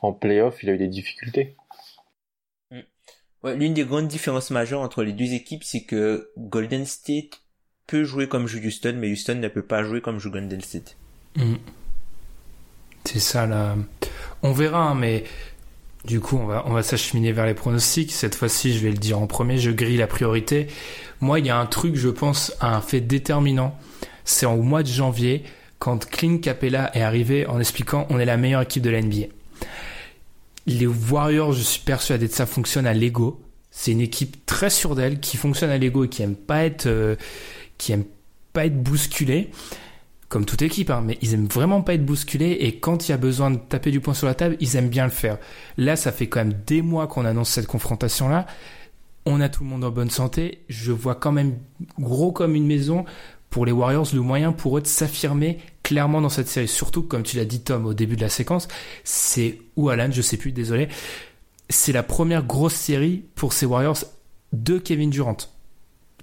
en playoff il a eu des difficultés. Ouais, l'une des grandes différences majeures entre les deux équipes, c'est que Golden State peut jouer comme joue Houston, mais Houston ne peut pas jouer comme joue Golden State. Mm. C'est ça là. On verra, hein, mais du coup, on va, s'acheminer vers les pronostics. Cette fois-ci, je vais le dire en premier, je grille la priorité. Moi, il y a un truc, je pense, un fait déterminant. C'est au mois de janvier, quand Clint Capella est arrivé en expliquant on est la meilleure équipe de la NBA. Les Warriors, je suis persuadé de ça, fonctionnent à l'ego. C'est une équipe très sûre d'elle, qui fonctionne à l'ego et qui aime pas être, euh, qui aime pas être bousculée comme toute équipe, hein, mais ils aiment vraiment pas être bousculés et quand il y a besoin de taper du poing sur la table, ils aiment bien le faire. Là, ça fait quand même des mois qu'on annonce cette confrontation-là. On a tout le monde en bonne santé. Je vois quand même gros comme une maison pour les Warriors le moyen pour eux de s'affirmer clairement dans cette série. Surtout, comme tu l'as dit Tom au début de la séquence, c'est ou Alan, je sais plus, désolé. C'est la première grosse série pour ces Warriors de Kevin Durant.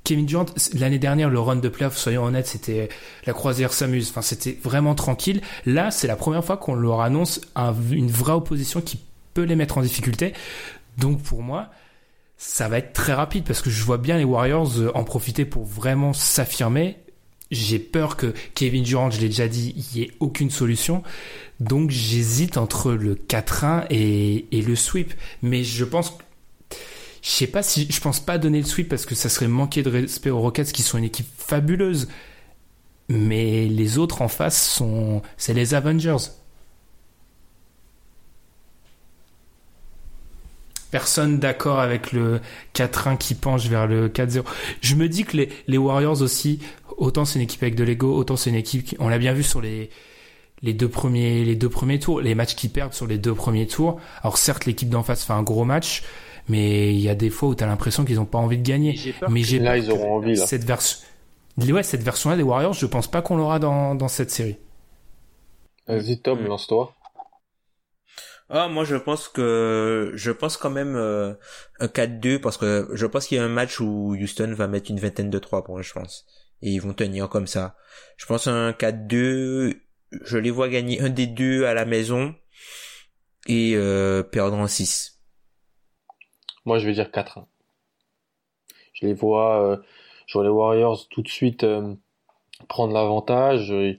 Kevin Durant, l'année dernière, le run de playoff, soyons honnêtes, c'était la croisière s'amuse. Enfin, c'était vraiment tranquille. Là, c'est la première fois qu'on leur annonce un- une vraie opposition qui peut les mettre en difficulté. Donc, pour moi, ça va être très rapide parce que je vois bien les Warriors euh, en profiter pour vraiment s'affirmer. J'ai peur que Kevin Durant, je l'ai déjà dit, il n'y ait aucune solution. Donc, j'hésite entre le 4-1 et, et le sweep. Mais je pense que je sais pas si je pense pas donner le sweep parce que ça serait manquer de respect aux Rockets qui sont une équipe fabuleuse. Mais les autres en face sont c'est les Avengers. Personne d'accord avec le 4-1 qui penche vers le 4-0. Je me dis que les, Warriors aussi, autant c'est une équipe avec de l'ego, autant c'est une équipe qui, on l'a bien vu sur les, les deux premiers, les deux premiers tours, les matchs qui perdent sur les deux premiers tours. Alors certes, l'équipe d'en face fait un gros match, mais il y a des fois où t'as l'impression qu'ils ont pas envie de gagner. Mais j'ai Là, peur ils que auront envie, là. Cette version, ouais, cette version-là des Warriors, je pense pas qu'on l'aura dans, dans cette série. Vas-y Tom, Mm. lance-toi. Ah, moi, je pense que, je pense quand même, euh, un 4-2 parce que je pense qu'il y a un match où Houston va mettre une vingtaine de 3 points, je pense. Et ils vont tenir comme ça. Je pense un 4-2, je les vois gagner un des deux à la maison et, euh, perdre en 6. Moi, je vais dire 4-1. Je les vois, euh, je vois les Warriors tout de suite euh, prendre l'avantage. euh,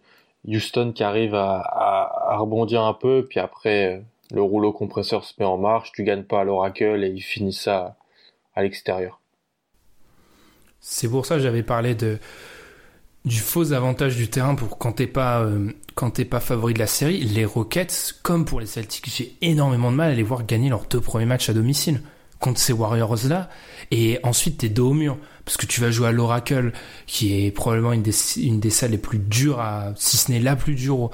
Houston qui arrive à, rebondir un peu, puis après, le rouleau compresseur se met en marche. Tu gagnes pas à l'Oracle et ils finissent ça à l'extérieur. C'est pour ça que j'avais parlé de du faux avantage du terrain pour quand t'es pas pas favori de la série. Les Rockets, comme pour les Celtics, j'ai énormément de mal à les voir gagner leurs deux premiers matchs à domicile contre ces Warriors là. Et ensuite t'es dos au mur parce que tu vas jouer à l'Oracle, qui est probablement une des salles les plus dures à, si ce n'est la plus dure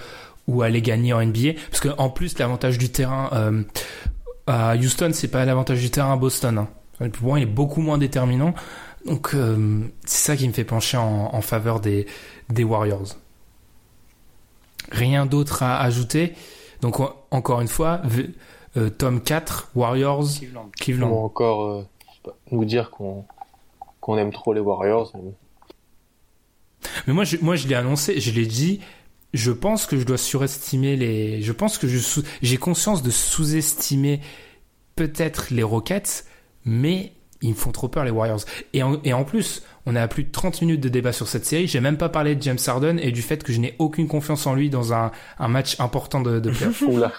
où aller gagner en NBA. Parce que en plus l'avantage du terrain euh, à Houston, c'est pas l'avantage du terrain à Boston. Hein. Pour moi, il est beaucoup moins déterminant. Donc euh, c'est ça qui me fait pencher en, faveur des, Warriors. Rien d'autre à ajouter. Donc en- encore une fois, euh, tome 4, Warriors, Cleveland. Ou encore euh, nous dire qu'on qu'on aime trop les Warriors. mais- Mais moi, je, moi, je l'ai annoncé, je l'ai dit. Je pense que je dois surestimer les. Je pense que je j'ai conscience de sous-estimer peut-être les Rockets, mais ils me font trop peur les Warriors. Et en, et en plus, on a plus de 30 minutes de débat sur cette série. J'ai même pas parlé de James Harden et du fait que je n'ai aucune confiance en lui dans un, un match important de, de playoff. (laughs) Oula.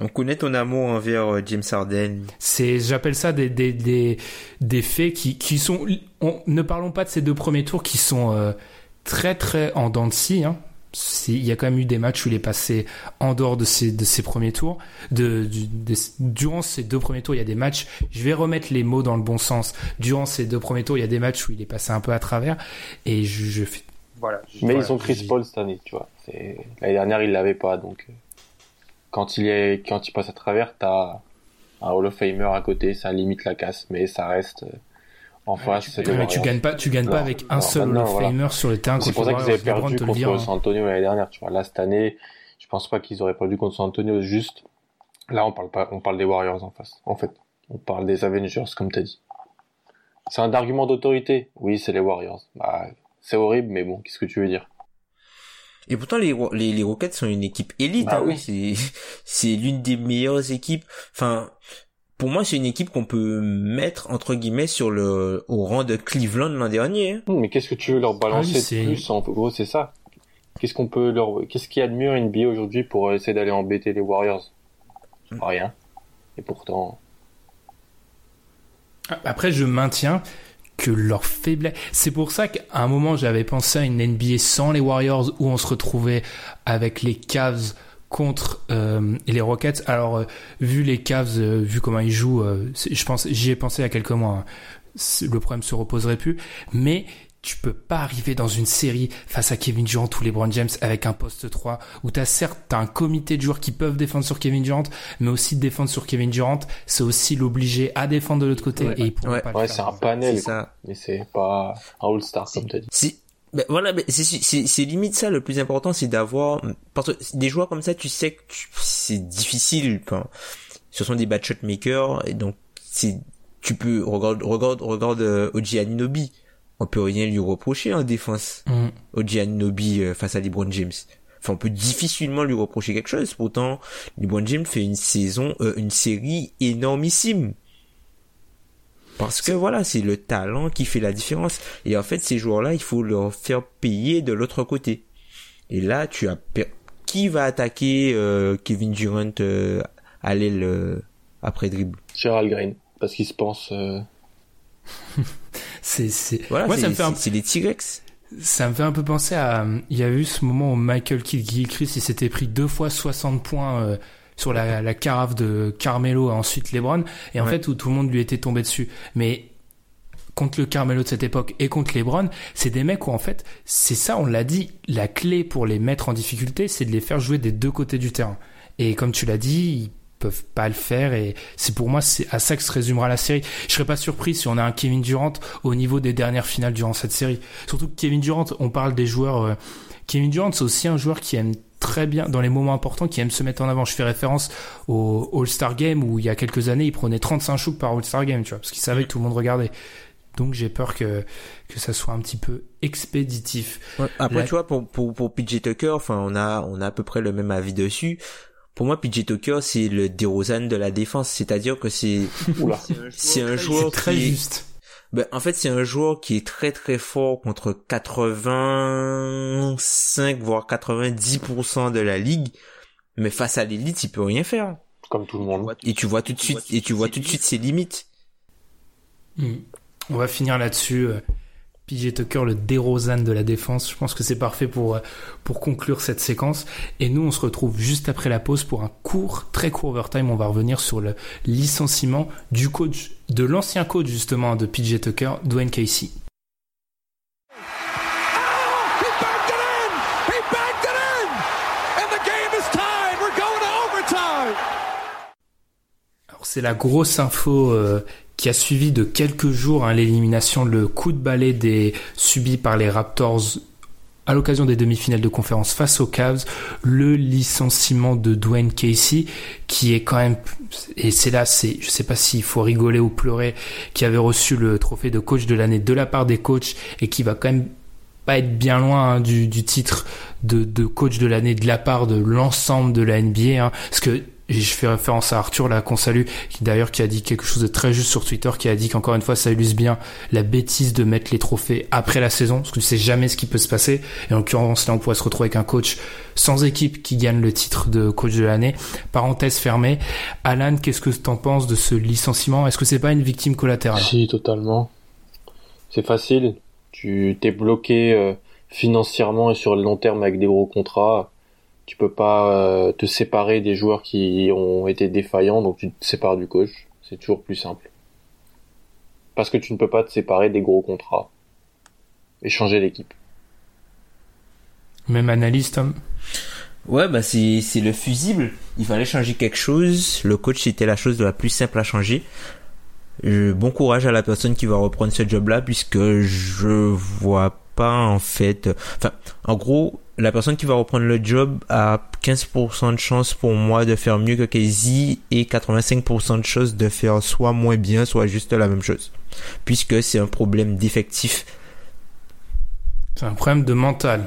On connaît ton amour envers euh, James Harden. C'est, j'appelle ça des, des, des, des faits qui, qui sont on, ne parlons pas de ces deux premiers tours qui sont euh, très très en dents de scie. Hein. Il y a quand même eu des matchs où il est passé en dehors de ces, de ces premiers tours. De, durant ces deux premiers tours, il y a des matchs. Je vais remettre les mots dans le bon sens. Durant ces deux premiers tours, il y a des matchs où il est passé un peu à travers. Et je, je fais. Voilà. Mais ils ont Chris Paul cette année, tu vois. L'année dernière, il l'avait pas, donc euh, quand il est, quand il passe à travers, t'as un Hall of Famer à côté, ça limite la casse, mais ça reste. Euh, en face, tu, mais tu gagnes pas, tu gagnes pas avec un seul Hall of Famer sur le terrain. C'est pour ça qu'ils avaient perdu contre San Antonio l'année dernière. Tu vois, là cette année, je pense pas qu'ils auraient perdu contre San Antonio. Juste, là on parle pas, on parle des Warriors en face. En fait, on parle des Avengers comme t'as dit. C'est un argument d'autorité. Oui, c'est les Warriors. Bah, c'est horrible, mais bon, qu'est-ce que tu veux dire? Et pourtant, les, les, les Rockets sont une équipe élite. Bah hein, oui. C'est, (laughs) c'est l'une des meilleures équipes. Enfin, pour moi, c'est une équipe qu'on peut mettre entre guillemets sur le au rang de Cleveland l'an dernier. Hein. Mais qu'est-ce que tu veux leur balancer de plus En gros, c'est ça. Qu'est-ce qu'on peut leur, qu'est-ce qu'il y a de mieux NBA aujourd'hui pour essayer d'aller embêter les Warriors? Rien. Et pourtant. Après, je maintiens que leur faiblesse. C'est pour ça qu'à un moment, j'avais pensé à une NBA sans les Warriors où on se retrouvait avec les Cavs contre euh, les Rockets. Alors, euh, vu les Cavs, euh, vu comment ils jouent, je pense, j'y ai pensé il y a quelques mois. Hein. Le problème se reposerait plus. Mais tu peux pas arriver dans une série face à Kevin Durant ou LeBron James avec un poste 3 où t'as certes t'as un comité de joueurs qui peuvent défendre sur Kevin Durant mais aussi défendre sur Kevin Durant c'est aussi l'obliger à défendre de l'autre côté et il ouais. pas ouais, c'est un panel ça. mais c'est pas un All-Star comme t'as dit si ben voilà, ben c'est limite ça le plus important, c'est d'avoir parce que des joueurs comme ça, tu sais que c'est difficile. Enfin, ce sont des bad shot makers et donc c'est tu peux regarde regarde regarde euh, Oji Aninobi on peut rien lui reprocher en défense. Mm. Oji euh, face à LeBron James. Enfin, on peut difficilement lui reprocher quelque chose. Pourtant, LeBron James fait une saison, euh, une série énormissime. Parce que voilà, c'est le talent qui fait la différence. Et en fait, ces joueurs-là, il faut leur faire payer de l'autre côté. Et là, tu as qui va attaquer euh, Kevin Durant euh, à l'aile après dribble? Gerald Green, parce qu'il se pense (laughs) c'est c'est voilà, ça me fait un... c'est. Ça me fait un peu penser à il y a eu ce moment où Michael Kidd Gilchrist il s'était pris deux fois 60 points euh, sur la, la carafe de Carmelo et ensuite LeBron et en fait où tout le monde lui était tombé dessus. Mais contre le Carmelo de cette époque et contre LeBron, c'est des mecs où en fait, c'est ça, on l'a dit, la clé pour les mettre en difficulté, c'est de les faire jouer des deux côtés du terrain. Et comme tu l'as dit, peuvent pas le faire et c'est pour moi c'est à ça que se résumera la série. Je serais pas surpris si on a un Kevin Durant au niveau des dernières finales durant cette série. Surtout que Kevin Durant, on parle des joueurs euh, Kevin Durant c'est aussi un joueur qui aime très bien dans les moments importants qui aime se mettre en avant. Je fais référence au All-Star Game où il y a quelques années, il prenait 35 shoots par All-Star Game, tu vois, parce qu'il savait que tout le monde regardait. Donc j'ai peur que que ça soit un petit peu expéditif. après tu vois pour pour pour PJ Tucker, enfin on a on a à peu près le même avis dessus pour moi, PJ Tucker, c'est le DeRozan de la défense. C'est-à-dire que c'est, c'est un joueur très juste. Ben, en fait, c'est un joueur qui est très très fort contre 85 voire 90% de la ligue, mais face à l'élite, il peut rien faire. Comme tout le monde. Et tu vois tout de suite, et tu vois tout de suite ses limites. Hmm. On va finir là-dessus. PJ Tucker, le DeRozan de la défense. Je pense que c'est parfait pour, euh, pour conclure cette séquence. Et nous, on se retrouve juste après la pause pour un court, très court overtime. On va revenir sur le licenciement du coach, de l'ancien coach justement de PJ Tucker, Dwayne Casey. c'est la grosse info euh, qui a suivi de quelques jours hein, l'élimination, le coup de balai des, subi par les Raptors à l'occasion des demi-finales de conférence face aux Cavs, le licenciement de Dwayne Casey, qui est quand même, et c'est là, c'est, je sais pas s'il faut rigoler ou pleurer, qui avait reçu le trophée de coach de l'année de la part des coachs et qui va quand même pas être bien loin hein, du, titre de, coach de l'année de la part de l'ensemble de la NBA, hein, et je fais référence à Arthur là qu'on salue, qui d'ailleurs qui a dit quelque chose de très juste sur Twitter, qui a dit qu'encore une fois ça illustre bien la bêtise de mettre les trophées après la saison, parce que tu sais jamais ce qui peut se passer. Et en l'occurrence là on pourrait se retrouver avec un coach sans équipe qui gagne le titre de coach de l'année. Parenthèse fermée. Alan, qu'est-ce que tu en penses de ce licenciement? Est-ce que c'est pas une victime collatérale? Si, totalement. c'est facile. Tu t'es bloqué euh, financièrement et sur le long terme avec des gros contrats. Tu peux pas euh, te séparer des joueurs qui ont été défaillants, donc tu te sépares du coach. C'est toujours plus simple. Parce que tu ne peux pas te séparer des gros contrats et changer l'équipe. Même analyse, Tom Ouais, bah c'est c'est le fusible. Il fallait changer quelque chose. Le coach c'était la chose la plus simple à changer. Euh, bon courage à la personne qui va reprendre ce job-là puisque je vois pas en fait. Enfin, en gros, la personne qui va reprendre le job a 15% de chance pour moi de faire mieux que Casey et 85% de chance de faire soit moins bien, soit juste la même chose. Puisque c'est un problème d'effectif. C'est un problème de mental.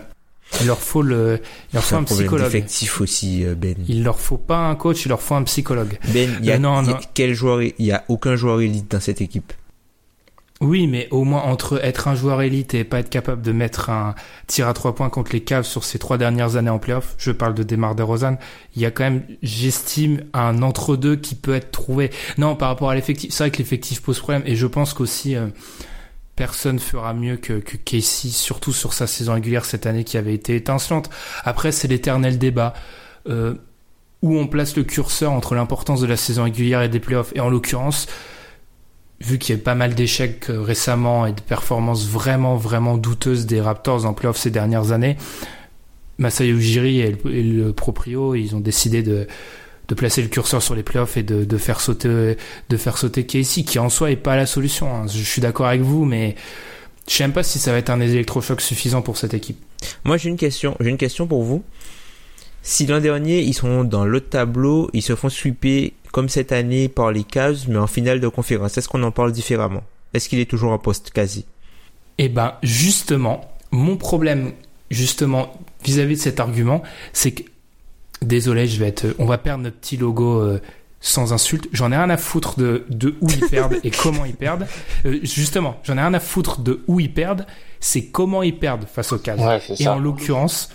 Il leur faut le, il leur faut un, un problème psychologue. d'effectif aussi, euh, Ben. Il leur faut pas un coach, il leur faut un psychologue. Ben, il y a, non, il y a non. quel joueur, il y a aucun joueur élite dans cette équipe. Oui, mais au moins entre être un joueur élite et pas être capable de mettre un tir à trois points contre les Cavs sur ces trois dernières années en playoff, je parle de Demar DeRozan, il y a quand même, j'estime, un entre-deux qui peut être trouvé. Non, par rapport à l'effectif, c'est vrai que l'effectif pose problème et je pense qu'aussi euh, personne fera mieux que, que Casey, surtout sur sa saison régulière cette année qui avait été étincelante. Après, c'est l'éternel débat. Euh, où on place le curseur entre l'importance de la saison régulière et des playoffs. Et en l'occurrence, vu qu'il y a pas mal d'échecs euh, récemment et de performances vraiment, vraiment douteuses des Raptors en playoffs ces dernières années, Masai Ujiri et le, proprio, ils ont décidé de, de placer le curseur sur les playoffs et de, de faire sauter, de faire sauter Casey, qui en soi est pas la solution. hein. Je suis d'accord avec vous, mais je sais même pas si ça va être un électrochoc suffisant pour cette équipe. Moi, j'ai une question. J'ai une question pour vous. Si l'an dernier, ils sont dans l'autre tableau, ils se font sweeper comme cette année par les Cavs, mais en finale de conférence, est-ce qu'on en parle différemment? Est-ce qu'il est toujours en poste quasi? Eh ben, justement, mon problème, justement, vis-à-vis de cet argument, c'est que, désolé, je vais être, on va perdre notre petit logo euh, sans insulte. J'en ai rien à foutre de, de où ils perdent et comment ils perdent. Euh, justement, j'en ai rien à foutre de où ils perdent, c'est comment ils perdent face aux Cavs. Ouais, Et ça. en l'occurrence,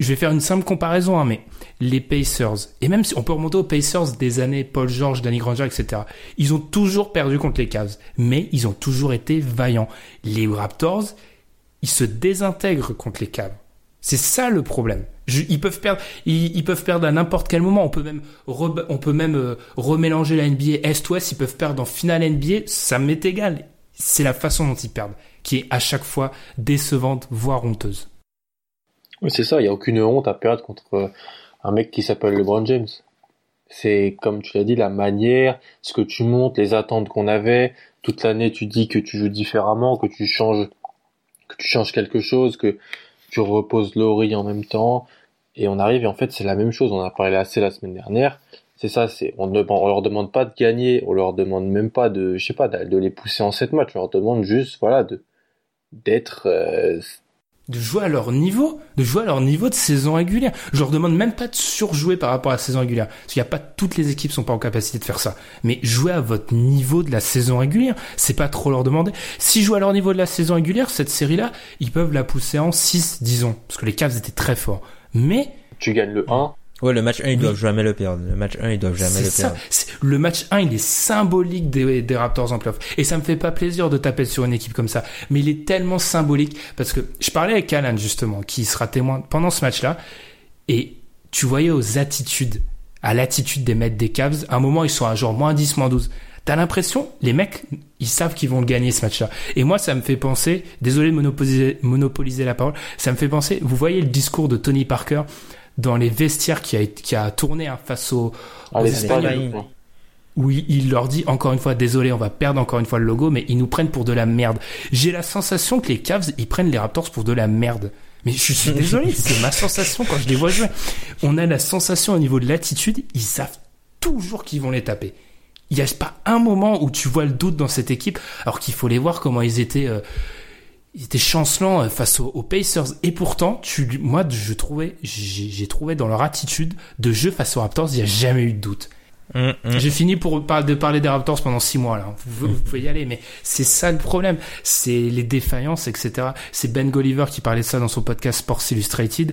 je vais faire une simple comparaison, hein, mais les Pacers, et même si on peut remonter aux Pacers des années Paul George, Danny Granger, etc., ils ont toujours perdu contre les Cavs, mais ils ont toujours été vaillants. Les Raptors, ils se désintègrent contre les Cavs. C'est ça le problème. Ils peuvent perdre, ils, peuvent perdre à n'importe quel moment. On peut même, on peut même euh, remélanger la NBA Est-Ouest. Ils peuvent perdre en finale NBA. Ça m'est égal. C'est la façon dont ils perdent qui est à chaque fois décevante, voire honteuse. Oui, c'est ça, il n'y a aucune honte à perdre contre euh, un mec qui s'appelle LeBron James. C'est, comme tu l'as dit, la manière, ce que tu montes, les attentes qu'on avait. Toute l'année, tu dis que tu joues différemment, que tu changes, que tu changes quelque chose, que tu reposes Laurie en même temps. Et on arrive, et en fait, c'est la même chose. On a parlé assez la semaine dernière. C'est ça, on ne leur demande pas de gagner, on leur demande même pas de, je sais pas, de les pousser en sept matchs. On leur demande juste, voilà, de, d'être, euh, de jouer à leur niveau, de jouer à leur niveau de saison régulière. Je leur demande même pas de surjouer par rapport à la saison régulière, parce qu'il y a pas toutes les équipes sont pas en capacité de faire ça. Mais jouer à votre niveau de la saison régulière, c'est pas trop leur demander. S'ils jouent à leur niveau de la saison régulière, cette série-là, ils peuvent la pousser en 6, disons, parce que les Cavs étaient très forts. Mais tu gagnes le 1, Ouais, le match 1, ils Oui. doivent jamais le perdre. Le match 1, ils doivent jamais le ça. perdre. C'est- Le match 1, il est symbolique des, des Raptors en playoff. Et ça me fait pas plaisir de taper sur une équipe comme ça. Mais il est tellement symbolique parce que je parlais avec Alan justement, qui sera témoin pendant ce match-là. Et tu voyais aux attitudes, à l'attitude des mecs des Cavs, à un moment, ils sont à genre moins 10, moins 12. T'as l'impression, les mecs, ils savent qu'ils vont le gagner ce match-là. Et moi, ça me fait penser, désolé de monopoliser, monopoliser la parole, ça me fait penser, vous voyez le discours de Tony Parker dans les vestiaires qui a, qui a tourné hein, face aux, à aux l'Espagne. Espagnols où il, il leur dit encore une fois désolé on va perdre encore une fois le logo mais ils nous prennent pour de la merde. J'ai la sensation que les Cavs ils prennent les Raptors pour de la merde. Mais je suis (laughs) désolé c'est ma sensation quand je les vois jouer. On a la sensation au niveau de l'attitude ils savent toujours qu'ils vont les taper. Il n'y a pas un moment où tu vois le doute dans cette équipe alors qu'il faut les voir comment ils étaient euh, ils étaient chancelants euh, face aux, aux Pacers et pourtant tu moi je trouvais j'ai trouvé dans leur attitude de jeu face aux Raptors il n'y a jamais eu de doute Hum, hum. j'ai fini pour par- de parler des Raptors pendant six mois là. Vous, vous pouvez y aller, mais c'est ça le problème. C'est les défaillances, etc. C'est Ben Golliver qui parlait de ça dans son podcast Sports Illustrated.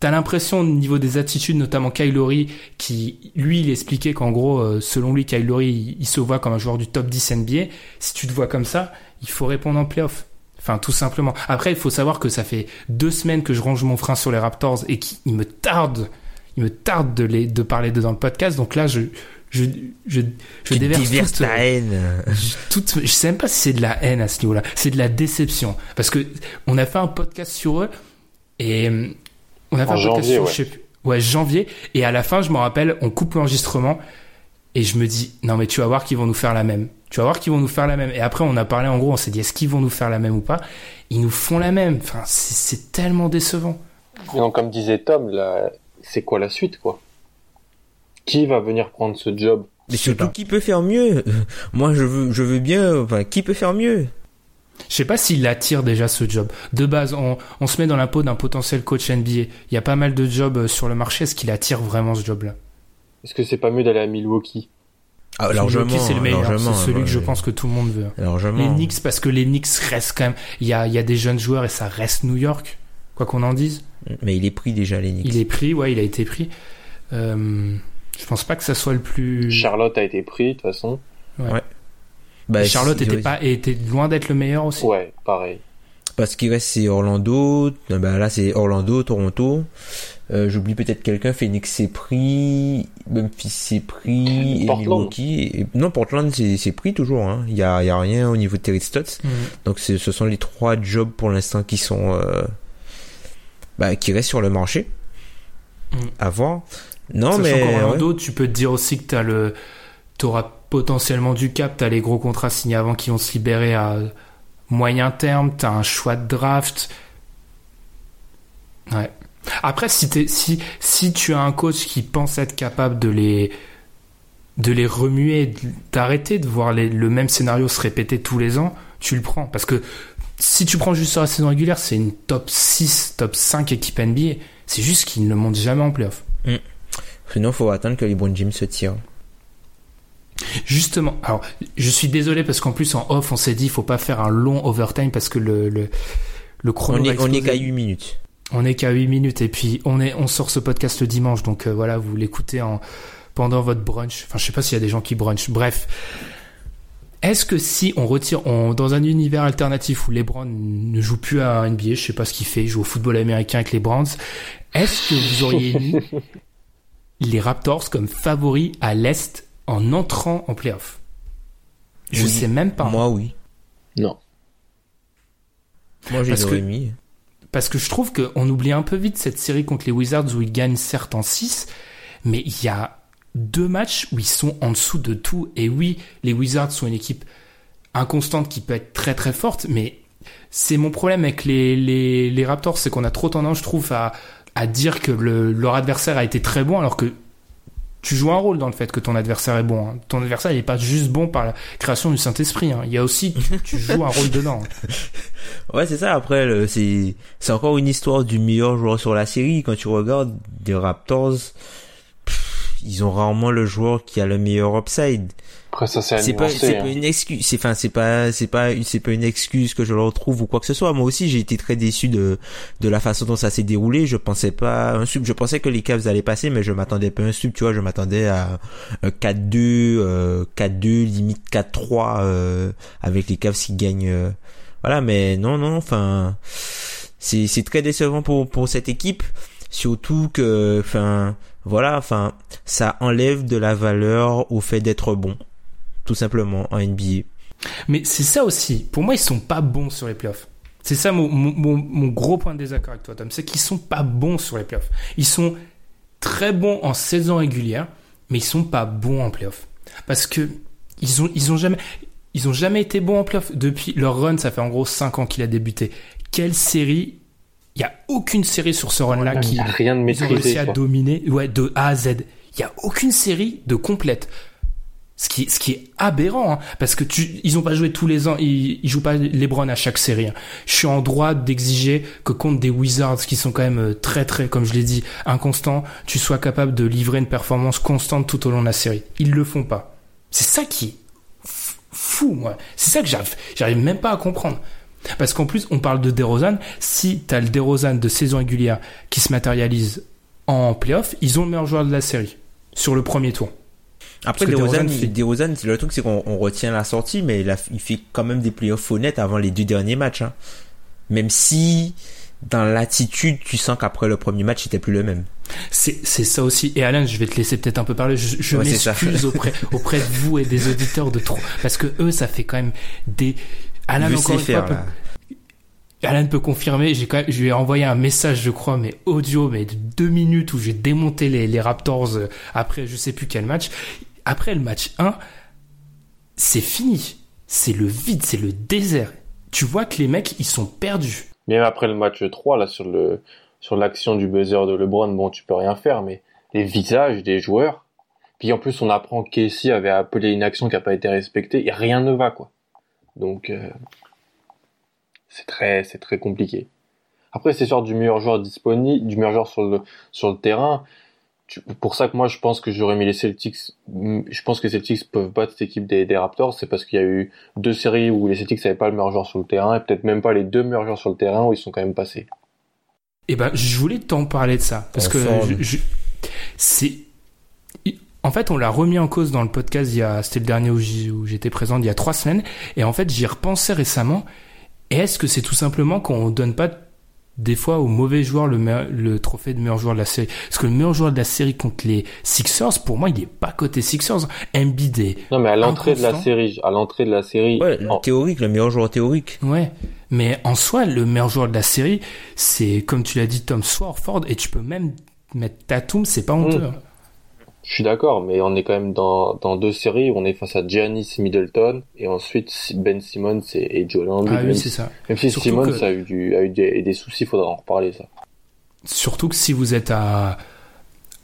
T'as l'impression au niveau des attitudes, notamment Kyle Lowry, qui lui il expliquait qu'en gros, euh, selon lui, Kyle Lowry, il, il se voit comme un joueur du top 10 NBA. Si tu te vois comme ça, il faut répondre en playoff. Enfin, tout simplement. Après, il faut savoir que ça fait deux semaines que je range mon frein sur les Raptors et qu'il me tarde, il me tarde de les, de parler d'eux dans le podcast. Donc là, je, je, je, je Tu déverse toute, ta haine. (laughs) je, toute- je sais même pas si c'est de la haine à ce niveau-là. C'est de la déception. Parce que on a fait un podcast sur eux et on a fait En un podcast janvier, sur, ouais. je sais plus, ouais, janvier. Et à la fin, je me rappelle, on coupe l'enregistrement et je me dis, non, mais tu vas voir qu'ils vont nous faire la même. Tu vas voir qu'ils vont nous faire la même. Et après, on a parlé, en gros, on s'est dit, est-ce qu'ils vont nous faire la même ou pas? Ils nous font la même. Enfin, c'est tellement décevant. Et donc, comme disait Tom, là, c'est quoi la suite, quoi? Qui va venir prendre ce job? Mais surtout, qui peut faire mieux? (laughs) Moi, je veux, je veux bien. Enfin, qui peut faire mieux? Je sais pas s'il attire déjà ce job. De base, on, on se met dans la peau d'un potentiel coach NBA. Il y a pas mal de jobs euh, sur le marché. Est-ce qu'il attire vraiment ce job-là? Est-ce que c'est pas mieux d'aller à Milwaukee? Ah. Milwaukee, c'est le meilleur. C'est celui ouais. que je pense que tout le monde veut. Largement. Les Knicks, parce que les Knicks restent quand même. Il y a, il y a des jeunes joueurs et ça reste New York. Quoi qu'on en dise. Mais il est pris déjà, les Knicks. Il est pris, ouais, il a été pris. Euh, je pense pas que ça soit le plus. Charlotte a été pris, de toute façon. Bah, Charlotte était ouais, pas, était loin d'être le meilleur aussi. Ouais, pareil. Parce qu'il reste, c'est Orlando. Bah, là, c'est Orlando, Toronto. Euh, J'oublie peut-être quelqu'un. Phoenix s'est pris. Memphis s'est pris. Et Portland. Milwaukee. Et- Non, Portland, c'est c'est pris toujours. Hein. Il y a, il y a rien au niveau de Terry Stotts. Mhm. Donc, c'est- ce sont les trois jobs pour l'instant qui sont. Euh, bah, qui restent sur le marché. Mhm. À voir. Non, Sachant mais. qu'Orlando, tu peux te dire aussi que t'as le, t'auras potentiellement du cap, t'as les gros contrats signés avant qui vont se libérer à moyen terme, t'as un choix de draft. Ouais. Après, si si, si tu as un coach qui pense être capable de les, de les remuer, d'arrêter de voir les- le même scénario se répéter tous les ans, tu le prends. Parce que si tu prends juste sur la saison régulière, c'est une top 6, top 5 équipe NBA. C'est juste qu'ils ne le montent jamais en playoff. Sinon, faut attendre que les LeBron James se tire. Justement, alors je suis désolé parce qu'en plus en off on s'est dit il faut pas faire un long overtime parce que le le, le chrono On est, on est qu'à 8 minutes. On est qu'à 8 minutes et puis on est on sort ce podcast le dimanche donc euh, voilà vous l'écoutez en pendant votre brunch. Enfin je sais pas s'il y a des gens qui brunchent. Bref, est-ce que si on retire on, dans un univers alternatif où LeBron ne joue plus à NBA, je sais pas ce qu'il fait, il joue au football américain avec les Browns, est-ce que vous auriez mis (laughs) les Raptors comme favoris à l'est en entrant en playoff? Je Oui. sais même pas. Moi, oui. Non. Moi, aurais mis. Parce que je trouve qu'on oublie un peu vite cette série contre les Wizards où ils gagnent certes en 6, mais il y a deux matchs où ils sont en dessous de tout. Et oui, les Wizards sont une équipe inconstante qui peut être très très forte, mais c'est mon problème avec les, Raptors, c'est qu'on a trop tendance, je trouve, à, dire que le, leur adversaire a été très bon, alors que tu joues un rôle dans le fait que ton adversaire est bon. hein. Ton adversaire, n'est pas juste bon par la création du Saint-Esprit. hein. Il y a aussi, tu, joues un rôle dedans. (laughs) Ouais, c'est ça. Après, c'est encore une histoire du meilleur joueur sur la série. Quand tu regardes des Raptors, pff, ils ont rarement le joueur qui a le meilleur upside. Après, ça, c'est pas, c'est hein. pas une excuse. C'est, enfin, c'est pas, c'est pas, c'est pas une excuse que je leur trouve ou quoi que ce soit. Moi aussi, j'ai été très déçu de, de la façon dont ça s'est déroulé. Je pensais pas un sub. Je pensais que les Cavs allaient passer, mais je m'attendais pas à un sub. Tu vois, je m'attendais à un 4-2, euh, 4-2, limite 4-3, euh, avec les Cavs qui gagnent, euh, voilà. Mais non, non, enfin, c'est, c'est très décevant pour, pour cette équipe. Surtout que, enfin, voilà, enfin, ça enlève de la valeur au fait d'être bon tout simplement en NBA. Mais c'est ça aussi. Pour moi, ils sont pas bons sur les playoffs. C'est ça mon, mon, mon- gros point de désaccord avec toi, Tom. C'est qu'ils sont pas bons sur les playoffs. Ils sont très bons en saison régulière, mais ils sont pas bons en playoffs. Parce que ils ont, ils ont jamais, ils ont jamais été bons en playoffs. Depuis leur run, ça fait en gros 5 ans qu'il a débuté. Quelle série? Il y a aucune série sur ce run-là qui a rien de ils ont réussi maîtrisé, à quoi. dominer, ouais, de A à Z. Il y a aucune série de complète. Ce qui, ce qui est aberrant, hein, parce que tu, ils ont pas joué tous les ans, ils, ils jouent pas LeBron à chaque série. hein. Je suis en droit d'exiger que contre des Wizards qui sont quand même euh, très très, comme je l'ai dit, inconstants, tu sois capable de livrer une performance constante tout au long de la série. Ils le font pas. C'est ça qui est fou, moi. C'est ça que j'arrive, j'arrive même pas à comprendre. Parce qu'en plus, on parle de DeRozan. Si t'as le DeRozan de saison régulière qui se matérialise en playoff, ils ont le meilleur joueur de la série sur le premier tour. Après, DeRozan, DeRozan, le truc, c'est qu'on retient la sortie, mais il, a, il fait quand même des playoffs honnêtes avant les deux derniers matchs. Hein. Même si, dans l'attitude, tu sens qu'après le premier match, c'était plus le même. C'est, ça aussi. Et Alain, je vais te laisser peut-être un peu parler. Je, je m'excuse auprès, (laughs) auprès de vous et des auditeurs de trop. Parce que eux, ça fait quand même des... Alain, encore une fois, peut... Alan peut confirmer, j'ai quand même, je lui ai envoyé un message, je crois, mais audio, mais de deux minutes où j'ai démonté les, les Raptors euh, après je sais plus quel match. Après le match 1, c'est fini. C'est le vide, c'est le désert. Tu vois que les mecs, ils sont perdus. Même après le match 3, là, sur l'action du buzzer de LeBron, bon, tu peux rien faire, mais les visages des joueurs. Puis en plus, on apprend qu'Essie avait appelé une action qui n'a pas été respectée et rien ne va, quoi. Donc, euh, c'est très, très compliqué. Après, c'est sûr du meilleur joueur disponible, du meilleur joueur sur le terrain. Pour ça que moi, je pense que j'aurais mis les Celtics, je pense que les Celtics peuvent battre cette équipe des, des Raptors, c'est parce qu'il y a eu deux séries où les Celtics n'avaient pas le meilleur joueur sur le terrain, et peut-être même pas les deux meilleurs joueurs sur le terrain où ils sont quand même passés. Eh ben, je voulais t'en parler de ça, parce que c'est, en fait, on l'a remis en cause dans le podcast il y a, c'était le dernier où j'étais présent il y a trois semaines, et en fait, j'y repensais récemment, est-ce que c'est tout simplement qu'on donne pas des fois au mauvais joueur le, le trophée de meilleur joueur de la série Parce que le meilleur joueur de la série contre les Sixers, pour moi, il est pas côté Sixers. Embiid Non, mais à l'entrée de la série, à l'entrée de la série. Ouais, théorique, le meilleur joueur théorique. Ouais. Mais en soi, le meilleur joueur de la série, c'est, comme tu l'as dit, Tom Swarford, et tu peux même mettre Tatum, c'est pas honteux. Hmm. Je suis d'accord, mais on est quand même dans, dans deux séries où on est face à Giannis Middleton et ensuite Ben Simmons et, et Joel Embiid. Ah oui, c'est ça. Même si Simmons a eu, du, a eu des, des soucis, il faudra en reparler ça. Surtout que si vous êtes à,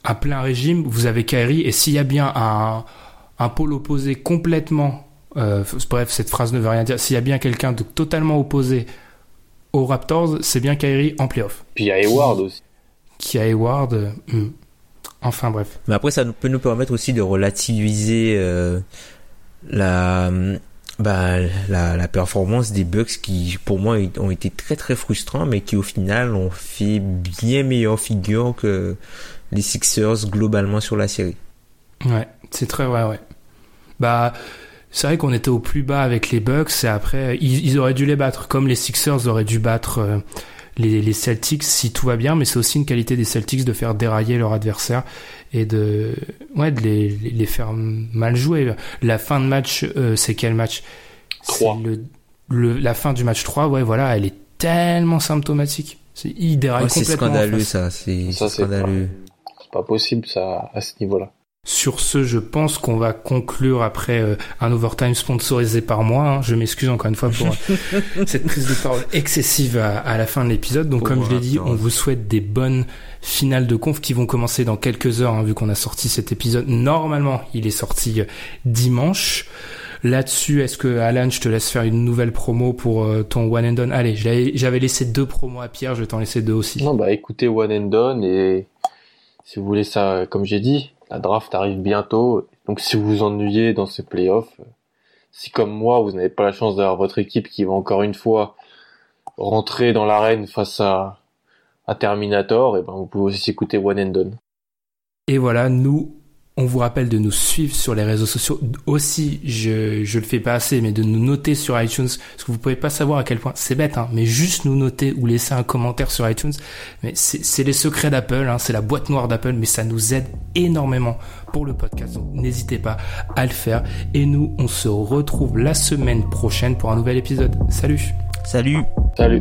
à plein régime, vous avez Kyrie et s'il y a bien un, un pôle opposé complètement, euh, bref, cette phrase ne veut rien dire, s'il y a bien quelqu'un de totalement opposé aux Raptors, c'est bien Kyrie en playoff. Puis il y a Hayward aussi. Qui a Hayward. Hmm. Enfin bref. Mais après, ça peut nous permettre aussi de relativiser euh, la, bah, la, la performance des Bucks qui, pour moi, ont été très très frustrants, mais qui au final ont fait bien meilleure figure que les Sixers globalement sur la série. Ouais, c'est très vrai, ouais. Bah, c'est vrai qu'on était au plus bas avec les Bucks et après, ils, ils, auraient dû les battre, comme les Sixers auraient dû battre. Euh, les, les, Celtics si tout va bien, mais c'est aussi une qualité des Celtics de faire dérailler leur adversaire et de, ouais, de les, les faire mal jouer. La fin de match, euh, c'est quel match? 3. Le, le, la fin du match 3, ouais, voilà, elle est tellement symptomatique. C'est, il déraille complètement. C'est scandaleux, ça. C'est scandaleux. C'est pas possible, ça, à ce niveau-là. Sur ce, je pense qu'on va conclure après euh, un overtime sponsorisé par moi. Hein. Je m'excuse encore une fois pour euh, (laughs) cette prise de parole excessive à, la fin de l'épisode. Donc, comme je l'ai dit, on vous souhaite des bonnes finales de conf qui vont commencer dans quelques heures, hein, vu qu'on a sorti cet épisode. Normalement, il est sorti euh, dimanche. Là-dessus, est-ce que Alan, je te laisse faire une nouvelle promo pour ton One and Done? Allez, j'avais laissé deux promos à Pierre, je vais t'en laisser deux aussi. Non, bah écoutez One and Done et si vous voulez ça, comme j'ai dit, la draft arrive bientôt, donc si vous vous ennuyez dans ces playoffs, si comme moi vous n'avez pas la chance d'avoir votre équipe qui va encore une fois rentrer dans l'arène face à, Terminator, et ben vous pouvez aussi écouter One and Done. Et voilà, nous on vous rappelle de nous suivre sur les réseaux sociaux. Aussi, je, je le fais pas assez, mais de nous noter sur iTunes. Parce que vous pouvez pas savoir à quel point c'est bête, hein, mais juste nous noter ou laisser un commentaire sur iTunes. Mais c'est les secrets d'Apple, hein, c'est la boîte noire d'Apple, mais ça nous aide énormément pour le podcast. Donc n'hésitez pas à le faire. Et nous, on se retrouve la semaine prochaine pour un nouvel épisode. Salut. Salut. Salut.